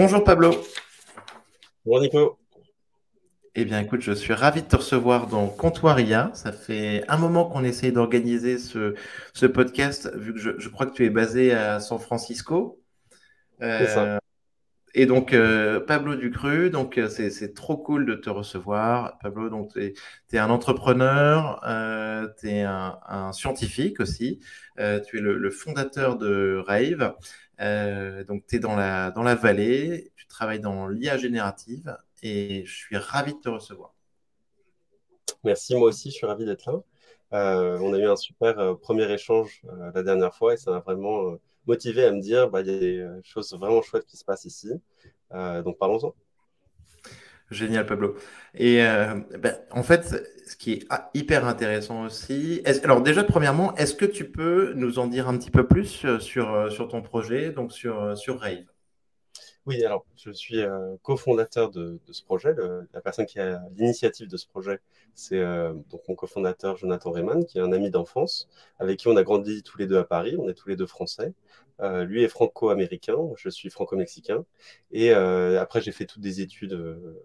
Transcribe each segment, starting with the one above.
Bonjour Pablo. Bonjour Nico. Eh bien, écoute, je suis ravi de te recevoir dans Comptoiria. Ça fait un moment qu'on essaye d'organiser ce, ce, podcast, vu que je, je, crois que tu es basé à San Francisco. Euh, ça. Et donc, euh, Pablo Ducru, donc euh, c'est trop cool de te recevoir. Pablo, donc tu es, es, un entrepreneur, euh, tu es un, un, scientifique aussi. Euh, tu es le, le, fondateur de Rave. Donc, tu es dans la, dans la vallée, tu travailles dans l'IA générative et je suis ravi de te recevoir. Merci, moi aussi, je suis ravi d'être là. Euh, on a eu un super euh, premier échange euh, la dernière fois et ça m'a vraiment motivé à me dire bah, il y a des choses vraiment chouettes qui se passent ici. donc parlons-en. Génial, Pablo. Et ben, en fait, ce qui est hyper intéressant aussi, alors déjà, premièrement, est-ce que tu peux nous en dire un petit peu plus sur, sur ton projet, donc sur, sur Rave? Oui, alors je suis euh, cofondateur de, ce projet. La personne qui a l'initiative de ce projet, c'est euh, mon cofondateur Jonathan Rayman, qui est un ami d'enfance, avec qui on a grandi tous les deux à Paris. On est tous les deux français. Euh, lui est franco-américain, je suis franco-mexicain. Et après, j'ai fait toutes des études.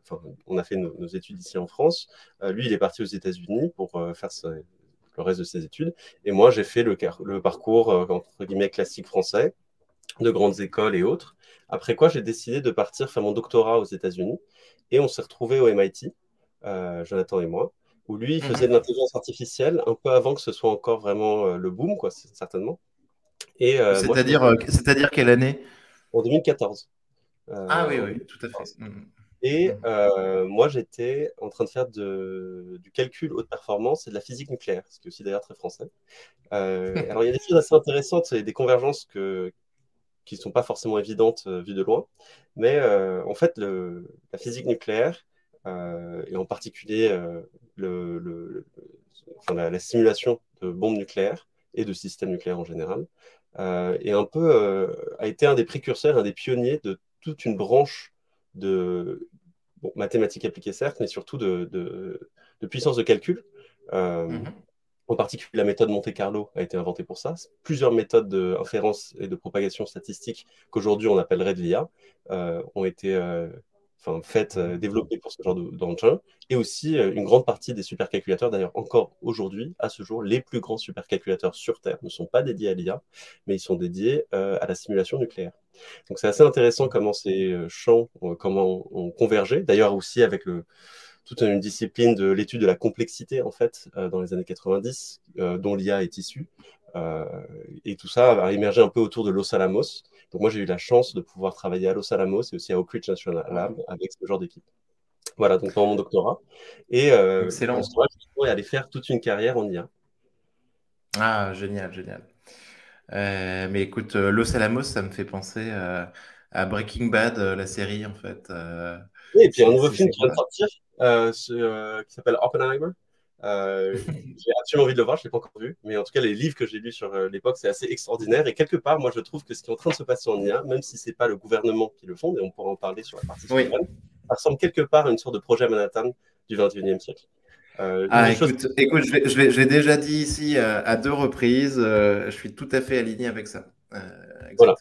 Enfin, on a fait nos, études ici en France. Lui, il est parti aux États-Unis pour faire le reste de ses études. Et moi, j'ai fait le, le parcours entre guillemets classique français, de grandes écoles et autres. Après quoi, j'ai décidé de partir faire mon doctorat aux États-Unis et on s'est retrouvés au MIT, euh, Jonathan et moi, où lui il faisait de l'intelligence artificielle un peu avant que ce soit encore vraiment euh, le boom, quoi, certainement. Et euh, je C'est-à-dire euh, c'est-à-dire quelle année? En 2014. Euh, Ah oui, oui, tout à fait. Mhm. Et Mhm. euh, moi, j'étais en train de faire de- du calcul haute performance et de la physique nucléaire, ce qui est aussi d'ailleurs très français. Euh, alors, il y a des choses assez intéressantes et des convergences que, qui ne sont pas forcément évidentes euh, vues de loin. Mais euh, en fait, la physique nucléaire, euh, et en particulier la, la simulation de bombes nucléaires et de systèmes nucléaires en général, est un peu, a été un des précurseurs, un des pionniers de toute une branche de mathématiques appliquées, certes, mais surtout de, puissance de calcul. Mhm. En particulier, la méthode Monte Carlo a été inventée pour ça. Plusieurs méthodes d'inférence et de propagation statistique qu'aujourd'hui on appellerait de l'IA euh, ont été euh, faites, euh, développées pour ce genre de- d'engin. Et aussi une grande partie des supercalculateurs, d'ailleurs encore aujourd'hui, à ce jour, les plus grands supercalculateurs sur Terre ne sont pas dédiés à l'IA, mais ils sont dédiés à la simulation nucléaire. Donc c'est assez intéressant comment ces champs, comment ont convergé. D'ailleurs aussi avec le, toute une discipline de l'étude de la complexité, en fait, euh, dans les années 90, euh, dont l'IA est issue. Euh, et tout ça a émergé un peu autour de Los Alamos. Donc moi, j'ai eu la chance de pouvoir travailler à Los Alamos et aussi à Oak Ridge National Lab avec ce genre d'équipe. Voilà, donc dans mon doctorat. Et euh, Excellent. je pourrais aller faire toute une carrière en IA. Ah, génial, génial. Euh, mais écoute, Los Alamos, ça me fait penser euh, à Breaking Bad, la série, en fait. Oui, et puis un nouveau film qui vient de sortir, ce, euh, qui s'appelle Oppenheimer. Euh, j'ai absolument envie de le voir, je ne l'ai pas encore vu, mais en tout cas, les livres que j'ai lus sur euh, l'époque, c'est assez extraordinaire. Et quelque part, moi, je trouve que ce qui est en train de se passer en IA, même si ce n'est pas le gouvernement qui le fonde, et on pourra en parler sur la partie Oui. souveraine, ça ressemble quelque part à une sorte de projet Manhattan du 21e siècle. Euh, Ah, choses écoute, écoute, je l'ai déjà dit ici euh, à deux reprises. euh, je suis tout à fait aligné avec ça. Euh, Voilà.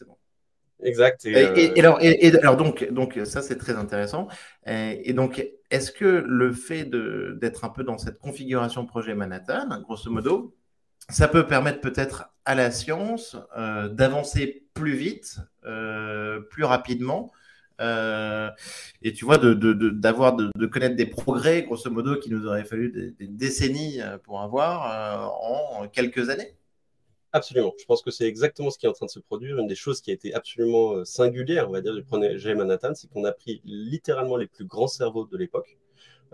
Exactes. Et, euh, et alors, et, et alors donc, donc ça c'est très intéressant. Et, donc, est-ce que le fait d'être un peu dans cette configuration projet Manhattan, grosso modo, ça peut permettre peut-être à la science euh, d'avancer plus vite, euh, plus rapidement, euh, et tu vois, de, de, de, d'avoir de, de connaître des progrès, grosso modo, qui nous auraient fallu des, des décennies pour avoir euh, en quelques années? Absolument. Je pense que c'est exactement ce qui est en train de se produire. Une des choses qui a été absolument euh, singulière, on va dire, du projet Manhattan, c'est qu'on a pris littéralement les plus grands cerveaux de l'époque.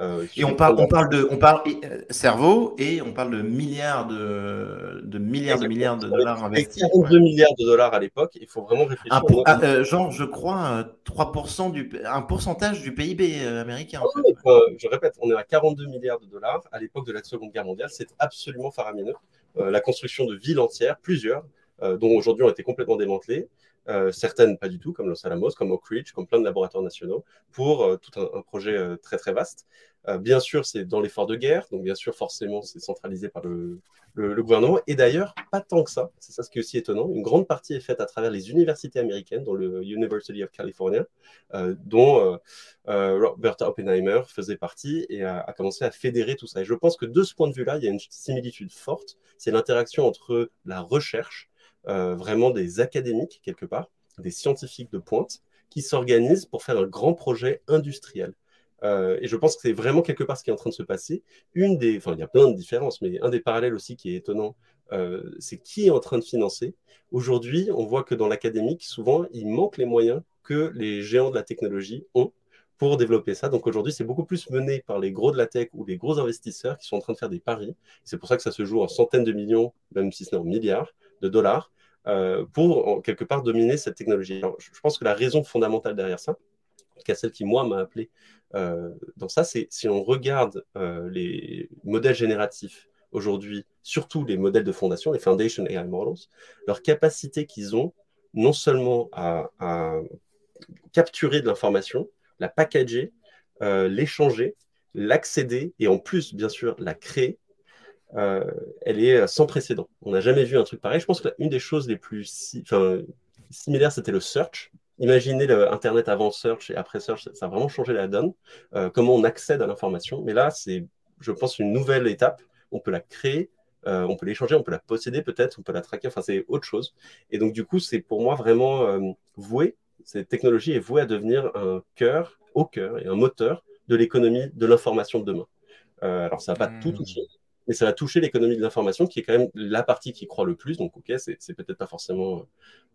Euh, Et on parle, on pendant- parle de, on parle euh, cerveau et on parle de milliards de, de milliards de milliards de dollars investis. 42 ouais. milliards de dollars à l'époque, il faut vraiment réfléchir. Un pour- au- ah, euh, genre, je crois, euh, 3% du, un pourcentage du PIB américain. En Ah fait. euh, je répète, on est à 42 milliards de dollars à l'époque de la Seconde Guerre mondiale. C'est absolument faramineux. Euh, la construction de villes entières, plusieurs, euh, dont aujourd'hui ont été complètement démantelées. Certaines pas du tout, comme Los Alamos, comme Oak Ridge, comme plein de laboratoires nationaux, pour tout un, projet très très vaste. bien sûr, c'est dans l'effort de guerre, donc bien sûr, forcément, c'est centralisé par le, gouvernement. Et d'ailleurs, pas tant que ça. C'est ça ce qui est aussi étonnant. Une grande partie est faite à travers les universités américaines, dont le University of California, euh, dont euh, euh, Robert Oppenheimer faisait partie et a, commencé à fédérer tout ça. Et je pense que de ce point de vue-là, il y a une similitude forte. C'est l'interaction entre la recherche, vraiment des académiques quelque part, des scientifiques de pointe, qui s'organisent pour faire un grand projet industriel. Euh, et je pense que c'est vraiment quelque part ce qui est en train de se passer. Une des, enfin, il y a plein de différences, mais un des parallèles aussi qui est étonnant, euh, c'est qui est en train de financer. Aujourd'hui, on voit que dans l'académique, souvent, il manque les moyens que les géants de la technologie ont pour développer ça. Donc aujourd'hui, c'est beaucoup plus mené par les gros de la tech ou les gros investisseurs qui sont en train de faire des paris. C'est pour ça que ça se joue en centaines de millions, même si ce n'est en milliards de dollars, euh, pour en, quelque part dominer cette technologie. je pense que la raison fondamentale derrière ça, cas celle qui, moi, m'a appelé euh, dans ça, c'est si on regarde euh, les modèles génératifs aujourd'hui, surtout les modèles de fondation, les Foundation AI Models, leur capacité qu'ils ont non seulement à, capturer de l'information, la packager, l'échanger, l'accéder et en plus, bien sûr, la créer, elle est sans précédent. On n'a jamais vu un truc pareil. Je pense que l'une des choses les plus similaires, c'était le search. Imaginez l'Internet avant Search et après Search, ça a vraiment changé la donne, euh, comment on accède à l'information. Mais là, c'est, je pense, une nouvelle étape. On peut la créer, euh, on peut l'échanger, on peut la posséder peut-être, on peut la traquer, enfin, c'est autre chose. Et donc, du coup, c'est pour moi vraiment euh, voué, cette technologie est vouée à devenir un cœur, au cœur et un moteur de l'économie de l'information de demain. alors, ça va pas tout hmm. toucher, mais ça va toucher l'économie de l'information, qui est quand même la partie qui croit le plus. Donc, ok, c'est peut-être pas forcément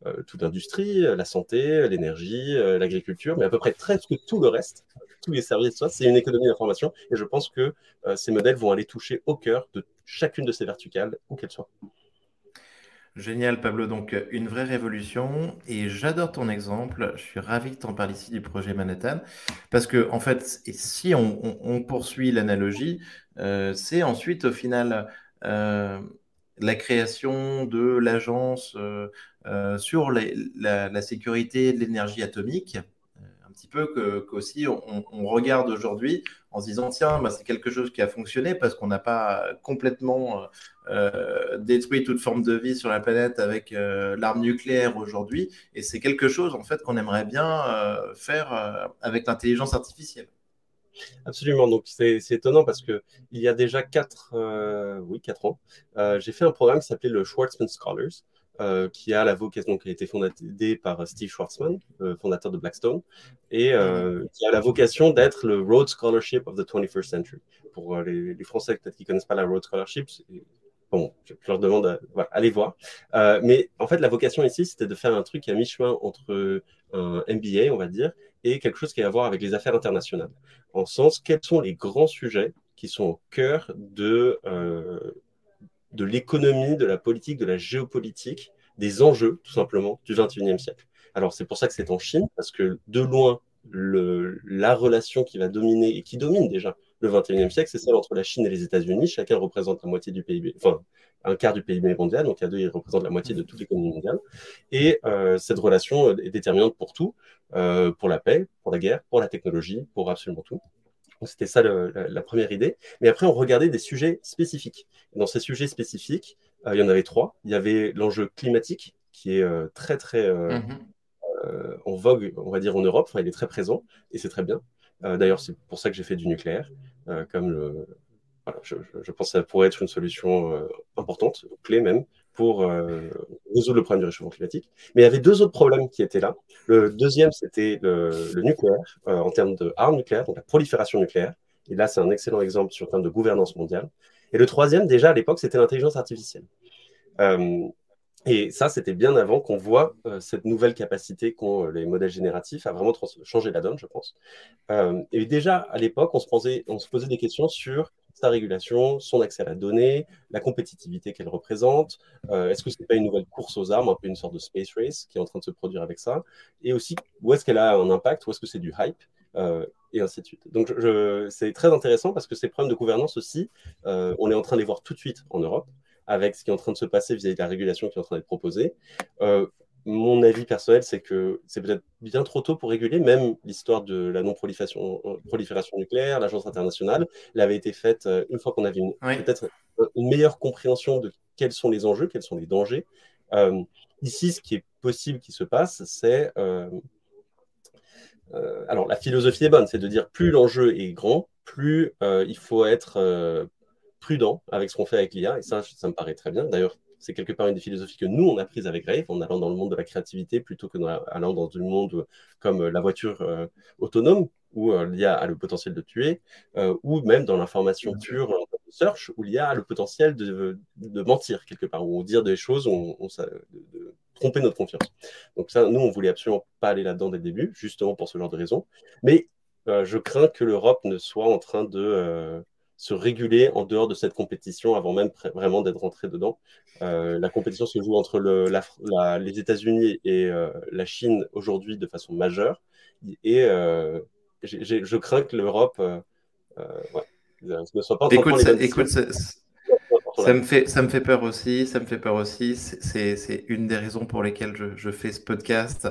euh, toute l'industrie, euh, la santé, l'énergie, euh, l'agriculture, mais à peu près presque tout le reste, tous les services, c'est une économie d'information. Et je pense que ces modèles vont aller toucher au cœur de chacune de ces verticales, où qu'elles soient. Génial, Pablo. Donc, une vraie révolution. Et j'adore ton exemple. Je suis ravi que tu en parles ici du projet Manhattan. Parce que, en fait, si on, poursuit l'analogie, euh, c'est ensuite, au final, euh, la création de l'agence euh, sur la, sécurité de l'énergie atomique. Petit peu qu'aussi on, on, regarde aujourd'hui en se disant tiens, bah, c'est quelque chose qui a fonctionné parce qu'on n'a pas complètement détruit toute forme de vie sur la planète avec l'arme nucléaire aujourd'hui. Et c'est quelque chose en fait qu'on aimerait bien faire avec l'intelligence artificielle. Absolument. Donc, c'est étonnant parce que il y a déjà 4, euh, oui, quatre ans, euh, j'ai fait un programme qui s'appelait le Schwarzman Scholars, euh, qui a la vocation, donc, qui a été fondé par Steve Schwarzman, fondateur de Blackstone, et qui a la vocation d'être le Rhodes Scholarship of the 21st Century. Pour les, les Français peut-être qui ne connaissent pas la Rhodes Scholarship, bon, je, leur demande, à, voilà, allez voir. mais en fait, la vocation ici, c'était de faire un truc à mi-chemin entre un MBA, on va dire, et quelque chose qui a à voir avec les affaires internationales. En sens, quels sont les grands sujets qui sont au cœur de, euh, de l'économie, de la politique, de la géopolitique, des enjeux, tout simplement, du 21e siècle. Alors, c'est pour ça que c'est en Chine, parce que de loin, la relation qui va dominer et qui domine déjà le 21e siècle, c'est celle entre la Chine et les États-Unis. Chacun représente la moitié du PIB, enfin, un quart du PIB mondial, donc a deux, ils représentent la moitié de toute l'économie mondiale. Et euh, cette relation est déterminante pour tout, euh, pour la paix, pour la guerre, pour la technologie, pour absolument tout. C'était ça la, première idée. Mais après, on regardait des sujets spécifiques. dans ces sujets spécifiques, euh, il y en avait trois. Il y avait l'enjeu climatique, qui est très, très mm-hmm. en vogue, on va dire, en Europe. Enfin, il est très présent, et c'est très bien. D'ailleurs, c'est pour ça que j'ai fait du nucléaire, comme le, je, pense que ça pourrait être une solution euh, importante, clé même, pour euh, résoudre le problème du réchauffement climatique. Mais il y avait deux autres problèmes qui étaient là. Le deuxième, c'était le, nucléaire, euh, en termes d'armes nucléaires, donc la prolifération nucléaire. Et là, c'est un excellent exemple sur le terme de gouvernance mondiale. Et le troisième, déjà à l'époque, c'était l'intelligence artificielle. et ça, c'était bien avant qu'on voit cette nouvelle capacité qu'ont les modèles génératifs à vraiment changer la donne, je pense. et déjà, à l'époque, on se posait des questions sur sa régulation, son accès à la donnée, la compétitivité qu'elle représente. Euh, est-ce que ce n'est pas une nouvelle course aux armes, un peu une sorte de space race qui est en train de se produire avec ça? Et aussi, où est-ce qu'elle a un impact Où est-ce que c'est du hype euh, et ainsi de suite. Donc, c'est très intéressant parce que ces problèmes de gouvernance aussi, euh, on est en train de les voir tout de suite en Europe, avec ce qui est en train de se passer vis-à-vis de la régulation qui est en train d'être proposée. Mon avis personnel, c'est que c'est peut-être bien trop tôt pour réguler, même l'histoire de la non-prolifération prolifération nucléaire, l'agence internationale, l'avait été faite euh, une fois qu'on avait peut-être une meilleure compréhension de quels sont les enjeux, quels sont les dangers. Euh, ici, ce qui est possible qui se passe, c'est... Euh, alors, la philosophie est bonne, c'est de dire plus l'enjeu est grand, plus il faut être prudent avec ce qu'on fait avec l'IA, et ça, ça me paraît très bien. D'ailleurs, c'est quelque part une des philosophies que nous, on a prise avec Rave, en allant dans le monde de la créativité plutôt que dans, allant dans un monde comme euh, la voiture euh, autonome, où euh, l'IA a le potentiel de tuer, ou même dans l'information pure, de search, où l'IA a le potentiel de, mentir quelque part, ou dire des choses, on, de, tromper notre confiance. Donc ça, nous, on voulait absolument pas aller là-dedans dès le début, justement pour ce genre de raisons. Mais je crains que l'Europe ne soit en train de se réguler en dehors de cette compétition avant même vraiment d'être rentré dedans. Euh, la compétition se joue entre le, les États-Unis et euh, la Chine aujourd'hui de façon majeure. Et euh, je crains que l'Europe ne soit pas en train de écoute, ça, me fait, ça me fait peur aussi. Ça me fait peur aussi. C'est une des raisons pour lesquelles je, je fais ce podcast.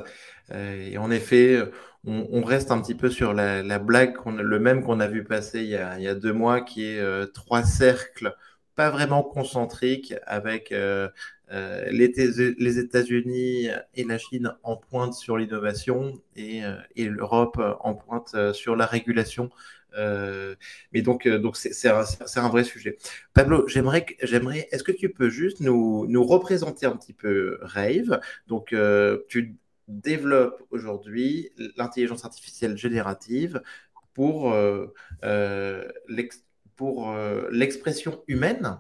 et en effet, on, reste un petit peu sur la, blague, le même qu'on a vu passer il y a, deux mois, qui est euh, trois cercles pas vraiment concentriques avec euh, euh, les, États-Unis et la Chine en pointe sur l'innovation et, l'Europe en pointe sur la régulation. mais donc, donc c'est un, vrai sujet. Pablo, j'aimerais, j'aimerais, est-ce que tu peux juste nous, nous représenter un petit peu Rave? Donc, tu développe aujourd'hui l'intelligence artificielle générative pour, euh, euh, pour euh, l'expression humaine.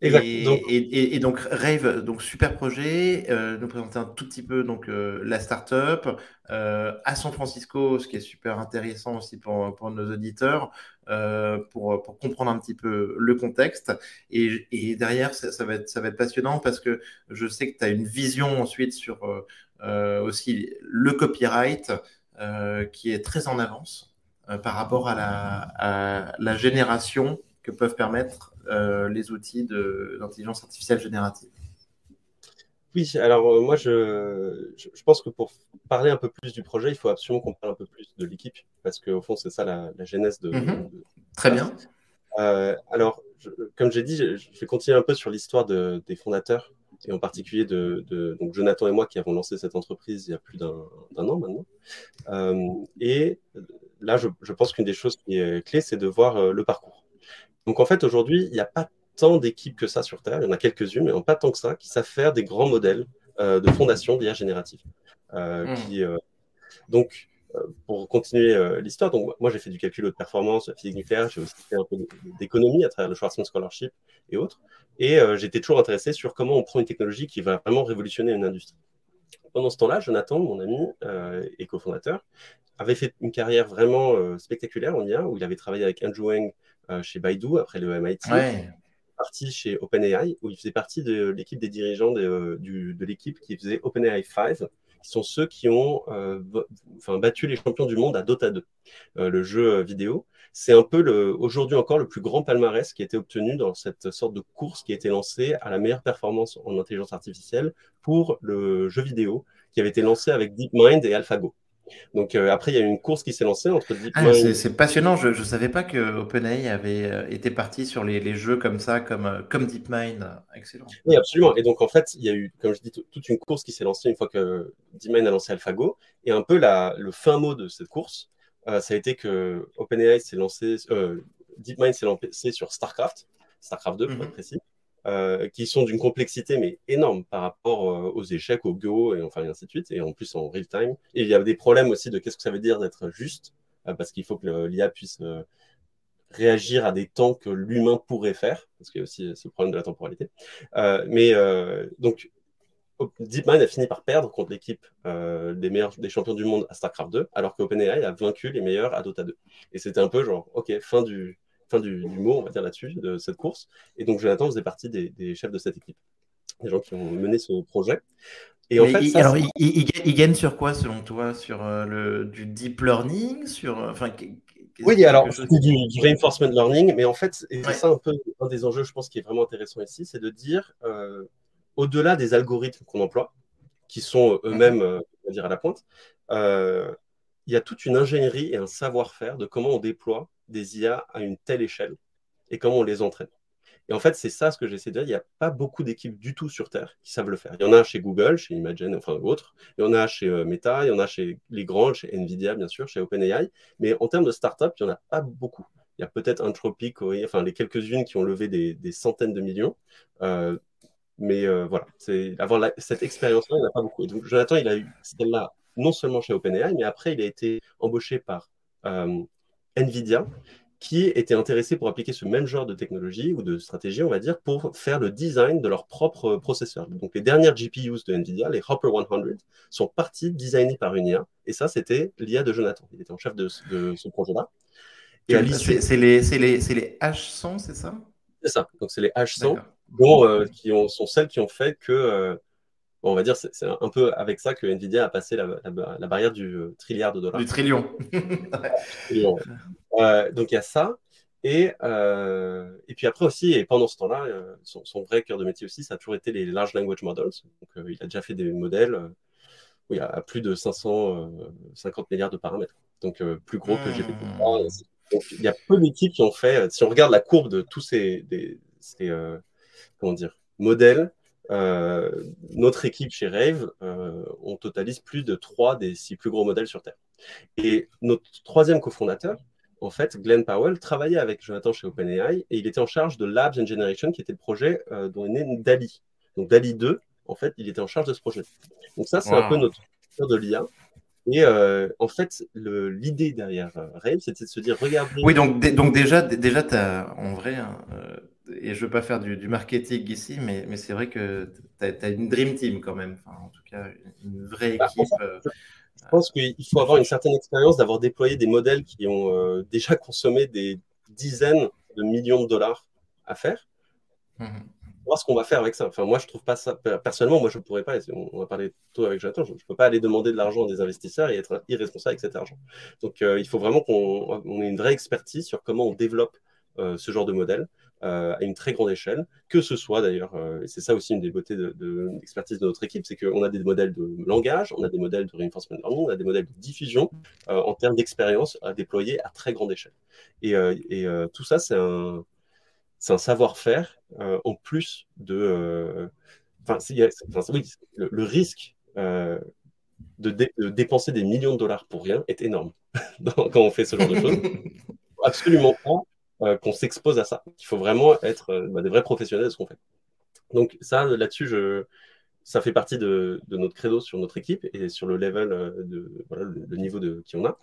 Et, donc Rave, donc super projet, nous présenter un tout petit peu donc la startup à San Francisco, ce qui est super intéressant aussi pour, pour nos auditeurs, euh, pour, comprendre un petit peu le contexte. Et, derrière, ça, va être, passionnant parce que je sais que tu as une vision ensuite sur aussi le copyright qui est très en avance par rapport à la, génération que peuvent permettre euh, les outils d'intelligence artificielle générative oui, alors euh, moi je, je, pense que pour parler un peu plus du projet, il faut absolument qu'on parle un peu plus de l'équipe, parce qu'au fond c'est ça la, genèse de, mhm. Très bien. Euh, alors, comme j'ai dit, je, vais continuer un peu sur l'histoire de, des fondateurs, et en particulier de, donc Jonathan et moi qui avons lancé cette entreprise il y a plus d'un an maintenant. et là, je, je pense qu'une des choses qui est clé, c'est de voir le parcours. Donc en fait, aujourd'hui, il n'y a pas tant d'équipes que ça sur Terre, il y en a quelques-unes, mais pas tant que ça, qui savent faire des grands modèles euh, de fondation d'IA générative. Euh, qui, euh, donc, pour continuer l'histoire, donc moi j'ai fait du calcul de performance, de la physique nucléaire, j'ai aussi fait un peu d'économie à travers le Schwarzman Scholarship et autres. Et j'étais toujours intéressé sur comment on prend une technologie qui va vraiment révolutionner une industrie. Pendant ce temps-là, Jonathan, mon ami et cofondateur, avait fait une carrière vraiment spectaculaire en IA, où il avait travaillé avec Andrew Wang chez Baidu, après le MIT. Parti chez OpenAI, où il faisait partie de l'équipe des dirigeants de, de l'équipe qui faisait OpenAI 5, qui sont ceux qui ont euh, battu les champions du monde à Dota 2, euh, le jeu vidéo. C'est un peu aujourd'hui encore le plus grand palmarès qui a été obtenu dans cette sorte de course qui a été lancée à la meilleure performance en intelligence artificielle pour le jeu vidéo, qui avait été lancé avec DeepMind et AlphaGo. Donc euh, après, il y a eu une course qui s'est lancée entre DeepMind. Ah, c'est passionnant. Je ne savais pas que OpenAI avait euh, été parti sur les, jeux comme ça, comme, euh, comme DeepMind. Excellent. Oui, absolument. Et donc en fait, il y a eu, comme je dis, toute une course qui s'est lancée une fois que DeepMind a lancé AlphaGo. Et un peu la, le fin mot de cette course, ça a été que OpenAI s'est lancé, DeepMind s'est lancé sur StarCraft, StarCraft 2 pour être mhm. précis. Euh, qui sont d'une complexité mais énorme par rapport euh, aux échecs, au Go et enfin ainsi de suite, et en plus en real time. Et il y a des problèmes aussi de qu'est-ce que ça veut dire d'être juste, euh, parce qu'il faut que l'IA puisse réagir à des temps que l'humain pourrait faire, parce qu'il y a aussi ce problème de la temporalité. mais donc DeepMind a fini par perdre contre l'équipe des meilleurs des champions du monde à StarCraft 2, alors que OpenAI a vaincu les meilleurs à Dota 2. Et c'était un peu genre, ok, fin du, fin du, mot, on va dire là-dessus, de cette course. Et donc Jonathan faisait partie des, chefs de cette équipe, des gens qui ont mené ce projet. Et en fait, alors, il, gagne sur quoi selon toi? Sur euh, le, du deep learning? Sur, euh, enfin, Oui, alors c'est du, reinforcement learning, mais en fait, et c'est ça un peu un des enjeux, je pense, qui est vraiment intéressant ici, c'est de dire, euh, au-delà des algorithmes qu'on emploie, qui sont eux-mêmes, on va dire, à la pointe, il y a toute une ingénierie et un savoir-faire de comment on déploie des IA à une telle échelle et comment on les entraîne. Et en fait, c'est ça ce que j'essaie de dire. Il n'y a pas beaucoup d'équipes du tout sur Terre qui savent le faire. Il y en a chez Google, chez Imagen, enfin autres. Il y en a chez euh, Meta, il y en a chez les grands, chez Nvidia, bien sûr, chez OpenAI. Mais en termes de start-up, il n'y en a pas beaucoup. Il y a peut-être Anthropic, enfin les quelques-unes qui ont levé des, centaines de millions. Euh, mais euh, voilà, c'est avoir cette expérience-là, il n'y en a pas beaucoup. Et donc Jonathan, il a eu celle-là non seulement chez OpenAI, mais après, il a été embauché par Nvidia qui étaient intéressés pour appliquer ce même genre de technologie ou de stratégie, on va dire, pour faire le design de leur propre processeur. Donc les dernières GPUs de NVIDIA, les Hopper 100, sont parties designées par une IA. Et ça, c'était l'IA de Jonathan. Il était en chef de, ce projet-là. C'est les, les, les, H100, c'est ça? C'est ça. Donc c'est les H100 euh, qui ont, sont celles qui ont fait que on va dire, c'est un peu avec ça que Nvidia a passé la, barrière du euh, trilliard de dollars. Du trillion. Euh, donc il y a ça. Et, euh, et puis après aussi, et pendant ce temps-là, son, vrai cœur de métier aussi, ça a toujours été les large language models. Donc, il a déjà fait des modèles où il y a plus de 550 milliards de paramètres. Donc plus gros que GPT. Hmm. Donc il y a peu d'équipes qui ont fait, si on regarde la courbe de tous ces, ces comment dire, modèles, euh, notre équipe chez Rave, euh, on totalise plus de trois des six plus gros modèles sur Terre. Et notre troisième cofondateur, en fait, Glenn Powell, travaillait avec Jonathan chez OpenAI et il était en charge de Labs and Generation, qui était le projet euh, dont est né DALI. Donc DALI 2, en fait, il était en charge de ce projet. Donc ça, c'est un peu notre de l'IA. Et en fait, l'idée derrière Rave, c'était de se dire, regardez. Oui, donc, donc déjà, déjà as, en vrai, hein, et je ne veux pas faire du, marketing ici, mais, mais c'est vrai que tu as, une dream team quand même. Enfin, en tout cas, une vraie bah, équipe. Euh, je pense qu'il faut avoir une certaine expérience d'avoir déployé des modèles qui ont euh, déjà consommé des dizaines de millions de dollars à faire. Mmh. Voir ce qu'on va faire avec ça. Enfin, moi, je trouve pas ça. Personnellement, moi, je ne pourrais pas. On va parler tôt avec Jonathan. Je ne peux pas aller demander de l'argent à des investisseurs et être irresponsable avec cet argent. Donc, euh, il faut vraiment qu'on ait une vraie expertise sur comment on développe ce genre de modèle. Euh, à une très grande échelle, que ce soit d'ailleurs, euh, et c'est ça aussi une des beautés de, l'expertise de, notre équipe, c'est qu'on a des modèles de langage, on a des modèles de reinforcement learning, on a des modèles de diffusion euh, en termes d'expérience à déployer à très grande échelle. Et, tout ça, c'est un, un savoir-faire en plus de... Enfin, oui, le, risque de, de, dépenser des millions de dollars pour rien est énorme quand on fait ce genre de choses. Absolument pas qu'on s'expose à ça. Il faut vraiment être euh, bah, des vrais professionnels de ce qu'on fait. Donc ça, là-dessus, je, ça fait partie de, notre credo sur notre équipe et sur le level euh, de voilà, le, niveau de qui on a.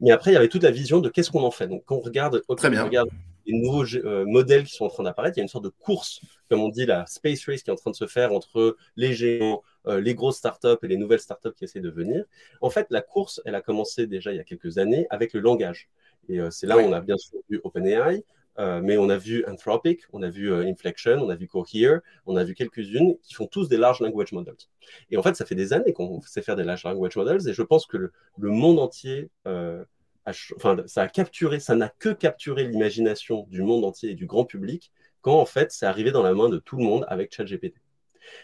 Mais après, il y avait toute la vision de qu'est-ce qu'on en fait. Donc quand on regarde, Très bien. regarde les nouveaux modèles qui sont en train d'apparaître, il y a une sorte de course, comme on dit, la space race qui est en train de se faire entre les géants, les grosses startups et les nouvelles startups qui essaient de venir. En fait, la course, elle a commencé déjà il y a quelques années avec le langage. Et euh, c'est là où on a bien sûr vu OpenAI, euh, mais on a vu Anthropic, on a vu euh, Inflection, on a vu Cohere, on a vu quelques-unes qui font tous des large language models. Et en fait, ça fait des années qu'on sait faire des large language models, et je pense que le, monde entier, enfin, ça a capturé, ça n'a que capturé l'imagination du monde entier et du grand public quand en fait c'est arrivé dans la main de tout le monde avec ChatGPT.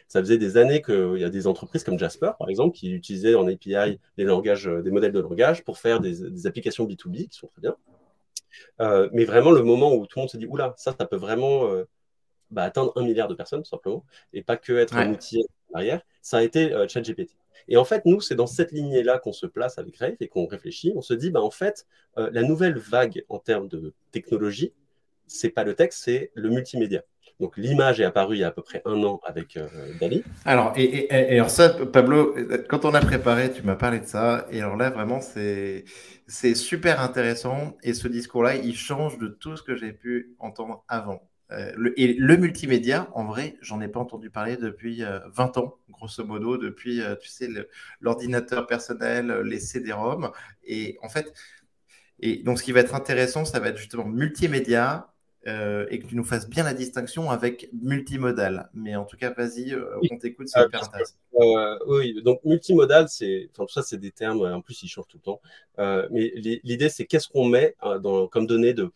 Ça faisait des années qu'il y a des entreprises comme Jasper, par exemple, qui utilisaient en API des, langages, des modèles de langage pour faire des, applications B2B qui sont très bien. Euh, mais vraiment, le moment où tout le monde se dit, oula, ça, ça peut vraiment euh, bah, atteindre un milliard de personnes, tout simplement, et pas que être un outil derrière, ça a été euh, ChatGPT. Et en fait, nous, c'est dans cette lignée-là qu'on se place avec Rave et qu'on réfléchit. On se dit, bah, en fait, la nouvelle vague en termes de technologie, c'est pas le texte, c'est le multimédia. Donc l'image est apparue il y a à peu près un an avec euh, Dali. Alors, et, alors ça, Pablo, quand on a préparé, tu m'as parlé de ça. Et alors là, vraiment, c'est, super intéressant. Et ce discours-là, il change de tout ce que j'ai pu entendre avant. Euh, le, et le multimédia, en vrai, j'en ai pas entendu parler depuis 20 euh, ans, grosso modo, depuis, tu sais, l'ordinateur personnel, les CD-ROM. Et en fait, et donc ce qui va être intéressant, ça va être justement multimédia, euh, et que tu nous fasses bien la distinction avec multimodal. Mais en tout cas, vas-y, euh, on t'écoute, c'est hyper intéressant. Euh, oui, donc multimodal, c'est, enfin tout ça, c'est des termes. En plus, ils changent tout le temps. mais l'idée, c'est qu'est-ce qu'on met dans, comme données de,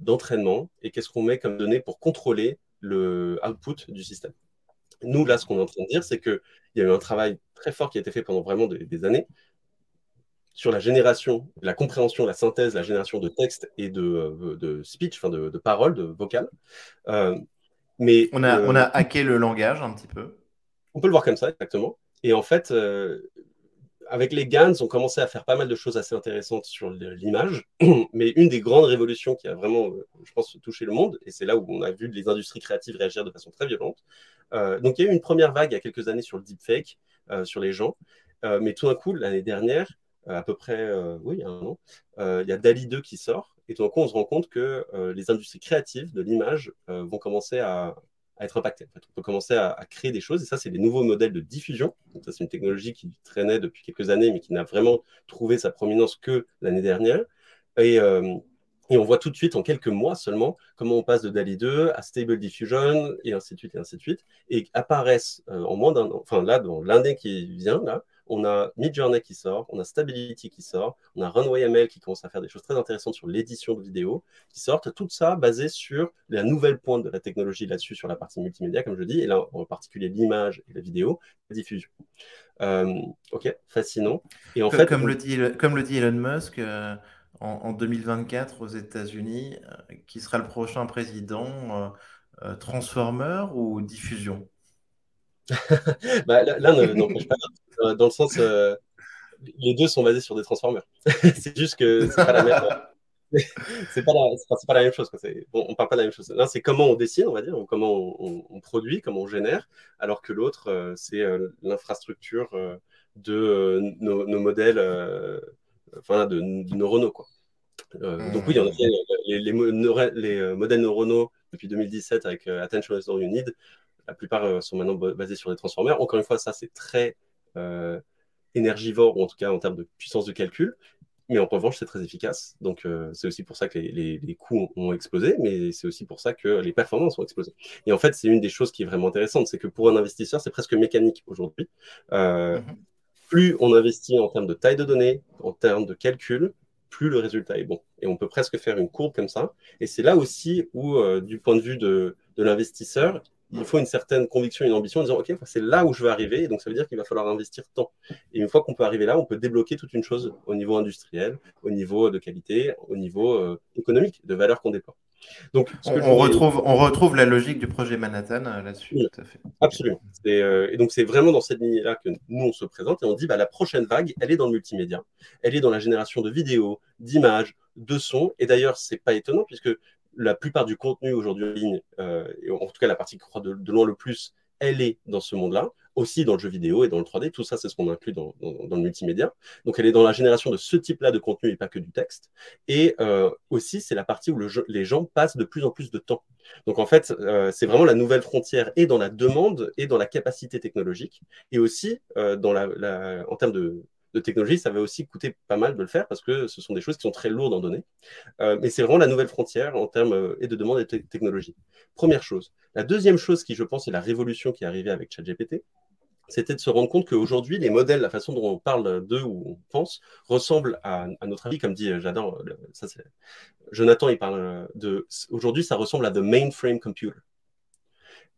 d'entraînement et qu'est-ce qu'on met comme données pour contrôler le output du système. Nous, là, ce qu'on est en train de dire, c'est qu'il y a eu un travail très fort qui a été fait pendant vraiment des, années sur la génération, la compréhension, la synthèse, la génération de textes et de, euh, de speech, enfin de, de paroles, de vocales. Euh, mais on a, on a hacké le langage un petit peu. On peut le voir comme ça, exactement. Et en fait, avec les GANs, on commençait à faire pas mal de choses assez intéressantes sur l'image. Mais une des grandes révolutions qui a vraiment, euh, je pense, touché le monde, et c'est là où on a vu les industries créatives réagir de façon très violente. Euh, donc, il y a eu une première vague il y a quelques années sur le deepfake, euh, sur les gens. mais tout d'un coup, l'année dernière, à peu près, oui, il y a un an, il y a DALI 2 qui sort. Et tout d'un coup, on se rend compte que les industries créatives de l'image vont commencer à, être impacté. On peut commencer à, créer des choses, et ça, c'est des nouveaux modèles de diffusion. Ça, c'est une technologie qui traînait depuis quelques années, mais qui n'a vraiment trouvé sa prominence que l'année dernière. Et, euh, on voit tout de suite, en quelques mois seulement, comment on passe de DALI 2 à Stable Diffusion, et ainsi de suite, et ainsi de suite, et apparaissent euh, en moins d'un an, enfin là, dans l'année qui vient, là, on a Midjourney qui sort, on a Stability qui sort, on a Runway ML qui commence à faire des choses très intéressantes sur l'édition de vidéos qui sortent. Tout ça basé sur la nouvelle pointe de la technologie là-dessus, sur la partie multimédia, comme je dis, et là en particulier l'image et la vidéo, la diffusion. Euh, ok, fascinant. Et en comme, fait, comme, le dit, comme le dit Elon Musk, euh, en, 2024 aux États-Unis, euh, qui sera le prochain président Transformer ou diffusion? Bah, L'un n'empêche pas euh, dans le sens, euh, les deux sont basés sur des transformers. c'est juste que c'est pas la même. c'est pas, pas, la même chose. Bon, on parle pas de la même chose. L'un, c'est comment on dessine, on va dire, ou comment on, produit, comment on génère, alors que l'autre, euh, c'est l'infrastructure de nos, modèles, enfin, de, neuronaux, quoi. Donc oui, en effet, les, les, les, modèles neuronaux depuis 2017 avec Attention is All You Need, la plupart sont maintenant basés sur des transformers. Encore une fois, ça c'est très euh, énergivore, ou en tout cas en termes de puissance de calcul. Mais en revanche, c'est très efficace. Donc, euh, c'est aussi pour ça que les, les, coûts ont, explosé, mais c'est aussi pour ça que les performances ont explosé. Et en fait, c'est une des choses qui est vraiment intéressante, c'est que pour un investisseur, c'est presque mécanique aujourd'hui. Euh, mhm. Plus on investit en termes de taille de données, en termes de calcul, plus le résultat est bon. Et on peut presque faire une courbe comme ça. Et c'est là aussi où, du point de vue de, de l'investisseur, il faut une certaine conviction, une ambition en disant, OK, c'est là où je veux arriver, et donc ça veut dire qu'il va falloir investir tant. Et une fois qu'on peut arriver là, on peut débloquer toute une chose au niveau industriel, au niveau de qualité, au niveau euh, économique, de valeur qu'on déploie. Donc, on, retrouve, on retrouve la logique du projet Manhattan euh, là-dessus. fait. Absolument. Euh, et donc, c'est vraiment dans cette lignée-là que nous, on se présente et on dit bah, la prochaine vague, elle est dans le multimédia. Elle est dans la génération de vidéos, d'images, de sons. Et d'ailleurs, c'est pas étonnant puisque la plupart du contenu aujourd'hui en ligne, euh, en tout cas la partie qui croit de, loin le plus, elle est dans ce monde-là, aussi dans le jeu vidéo et dans le 3D. Tout ça, c'est ce qu'on inclut dans, le multimédia. Donc, elle est dans la génération de ce type-là de contenu et pas que du texte. Et euh, aussi, c'est la partie où les gens passent de plus en plus de temps. Donc, en fait, euh, c'est vraiment la nouvelle frontière et dans la demande et dans la capacité technologique et aussi dans la, en termes de, de technologie, ça va aussi coûter pas mal de le faire parce que ce sont des choses qui sont très lourdes en données. Euh, mais c'est vraiment la nouvelle frontière en termes euh, et de demande et de technologie. Première chose. La deuxième chose qui, je pense, est la révolution qui est arrivée avec ChatGPT, c'était de se rendre compte qu'aujourd'hui, les modèles, la façon dont on parle d'eux ou on pense, ressemblent à, notre avis, comme dit, euh, j'adore, ça c'est. Jonathan, il parle de. Aujourd'hui, ça ressemble à the mainframe computer.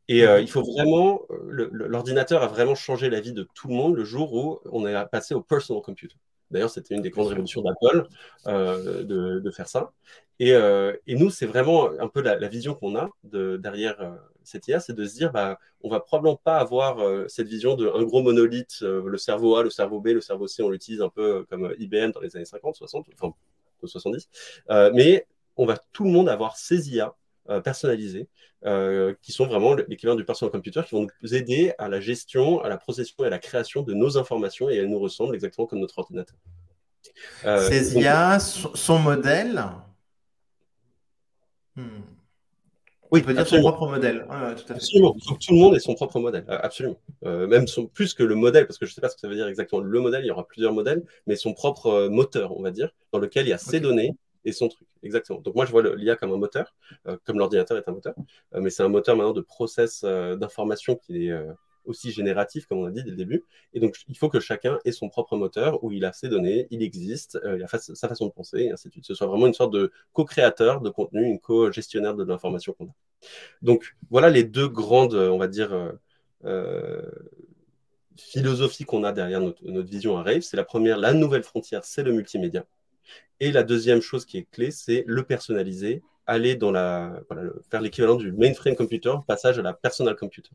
Et euh, il faut vraiment, euh, l'ordinateur a vraiment changé la vie de tout le monde le jour où on est passé au personal computer. D'ailleurs, c'était une des grandes révolutions d'Apple euh, de, faire ça. Et, et nous, c'est vraiment un peu la, vision qu'on a de, derrière cette IA, c'est de se dire, bah, on va probablement pas avoir cette vision d'un gros monolithe, le cerveau A, le cerveau B, le cerveau C, on l'utilise un peu comme IBM dans les années 50, 60, enfin 70. mais on va tout le monde avoir ces IA personnalisés, euh, qui sont vraiment l'équivalent du personal computer, qui vont nous aider à la gestion, à la procession et à la création de nos informations, et elles nous ressemblent exactement comme notre ordinateur. Euh, Ces IA, son modèle hmm. Oui, il peut dire son propre modèle. tout, absolument. tout le monde ait son propre modèle, absolument. même son, plus que le modèle, parce que je ne sais pas ce que ça veut dire exactement le modèle, il y aura plusieurs modèles, mais son propre moteur, on va dire, dans lequel il y a ses données, et son truc. Exactement. Donc moi, je vois l'IA comme un moteur, euh, comme l'ordinateur est un moteur, euh, mais c'est un moteur maintenant de process euh, d'information qui est aussi génératif, comme on a dit dès le début. Et donc, il faut que chacun ait son propre moteur où il a ses données, il existe, il a sa façon de penser, et ainsi de suite. Ce soit vraiment une sorte de co-créateur de contenu, une co-gestionnaire de l'information qu'on a. Donc, voilà les deux grandes, on va dire, philosophie qu'on a derrière notre, notre vision à Rave. C'est la première, la nouvelle frontière, c'est le multimédia. Et la deuxième chose qui est clé, c'est le personnaliser, aller dans la, voilà, faire l'équivalent du mainframe computer, passage à la personal computer.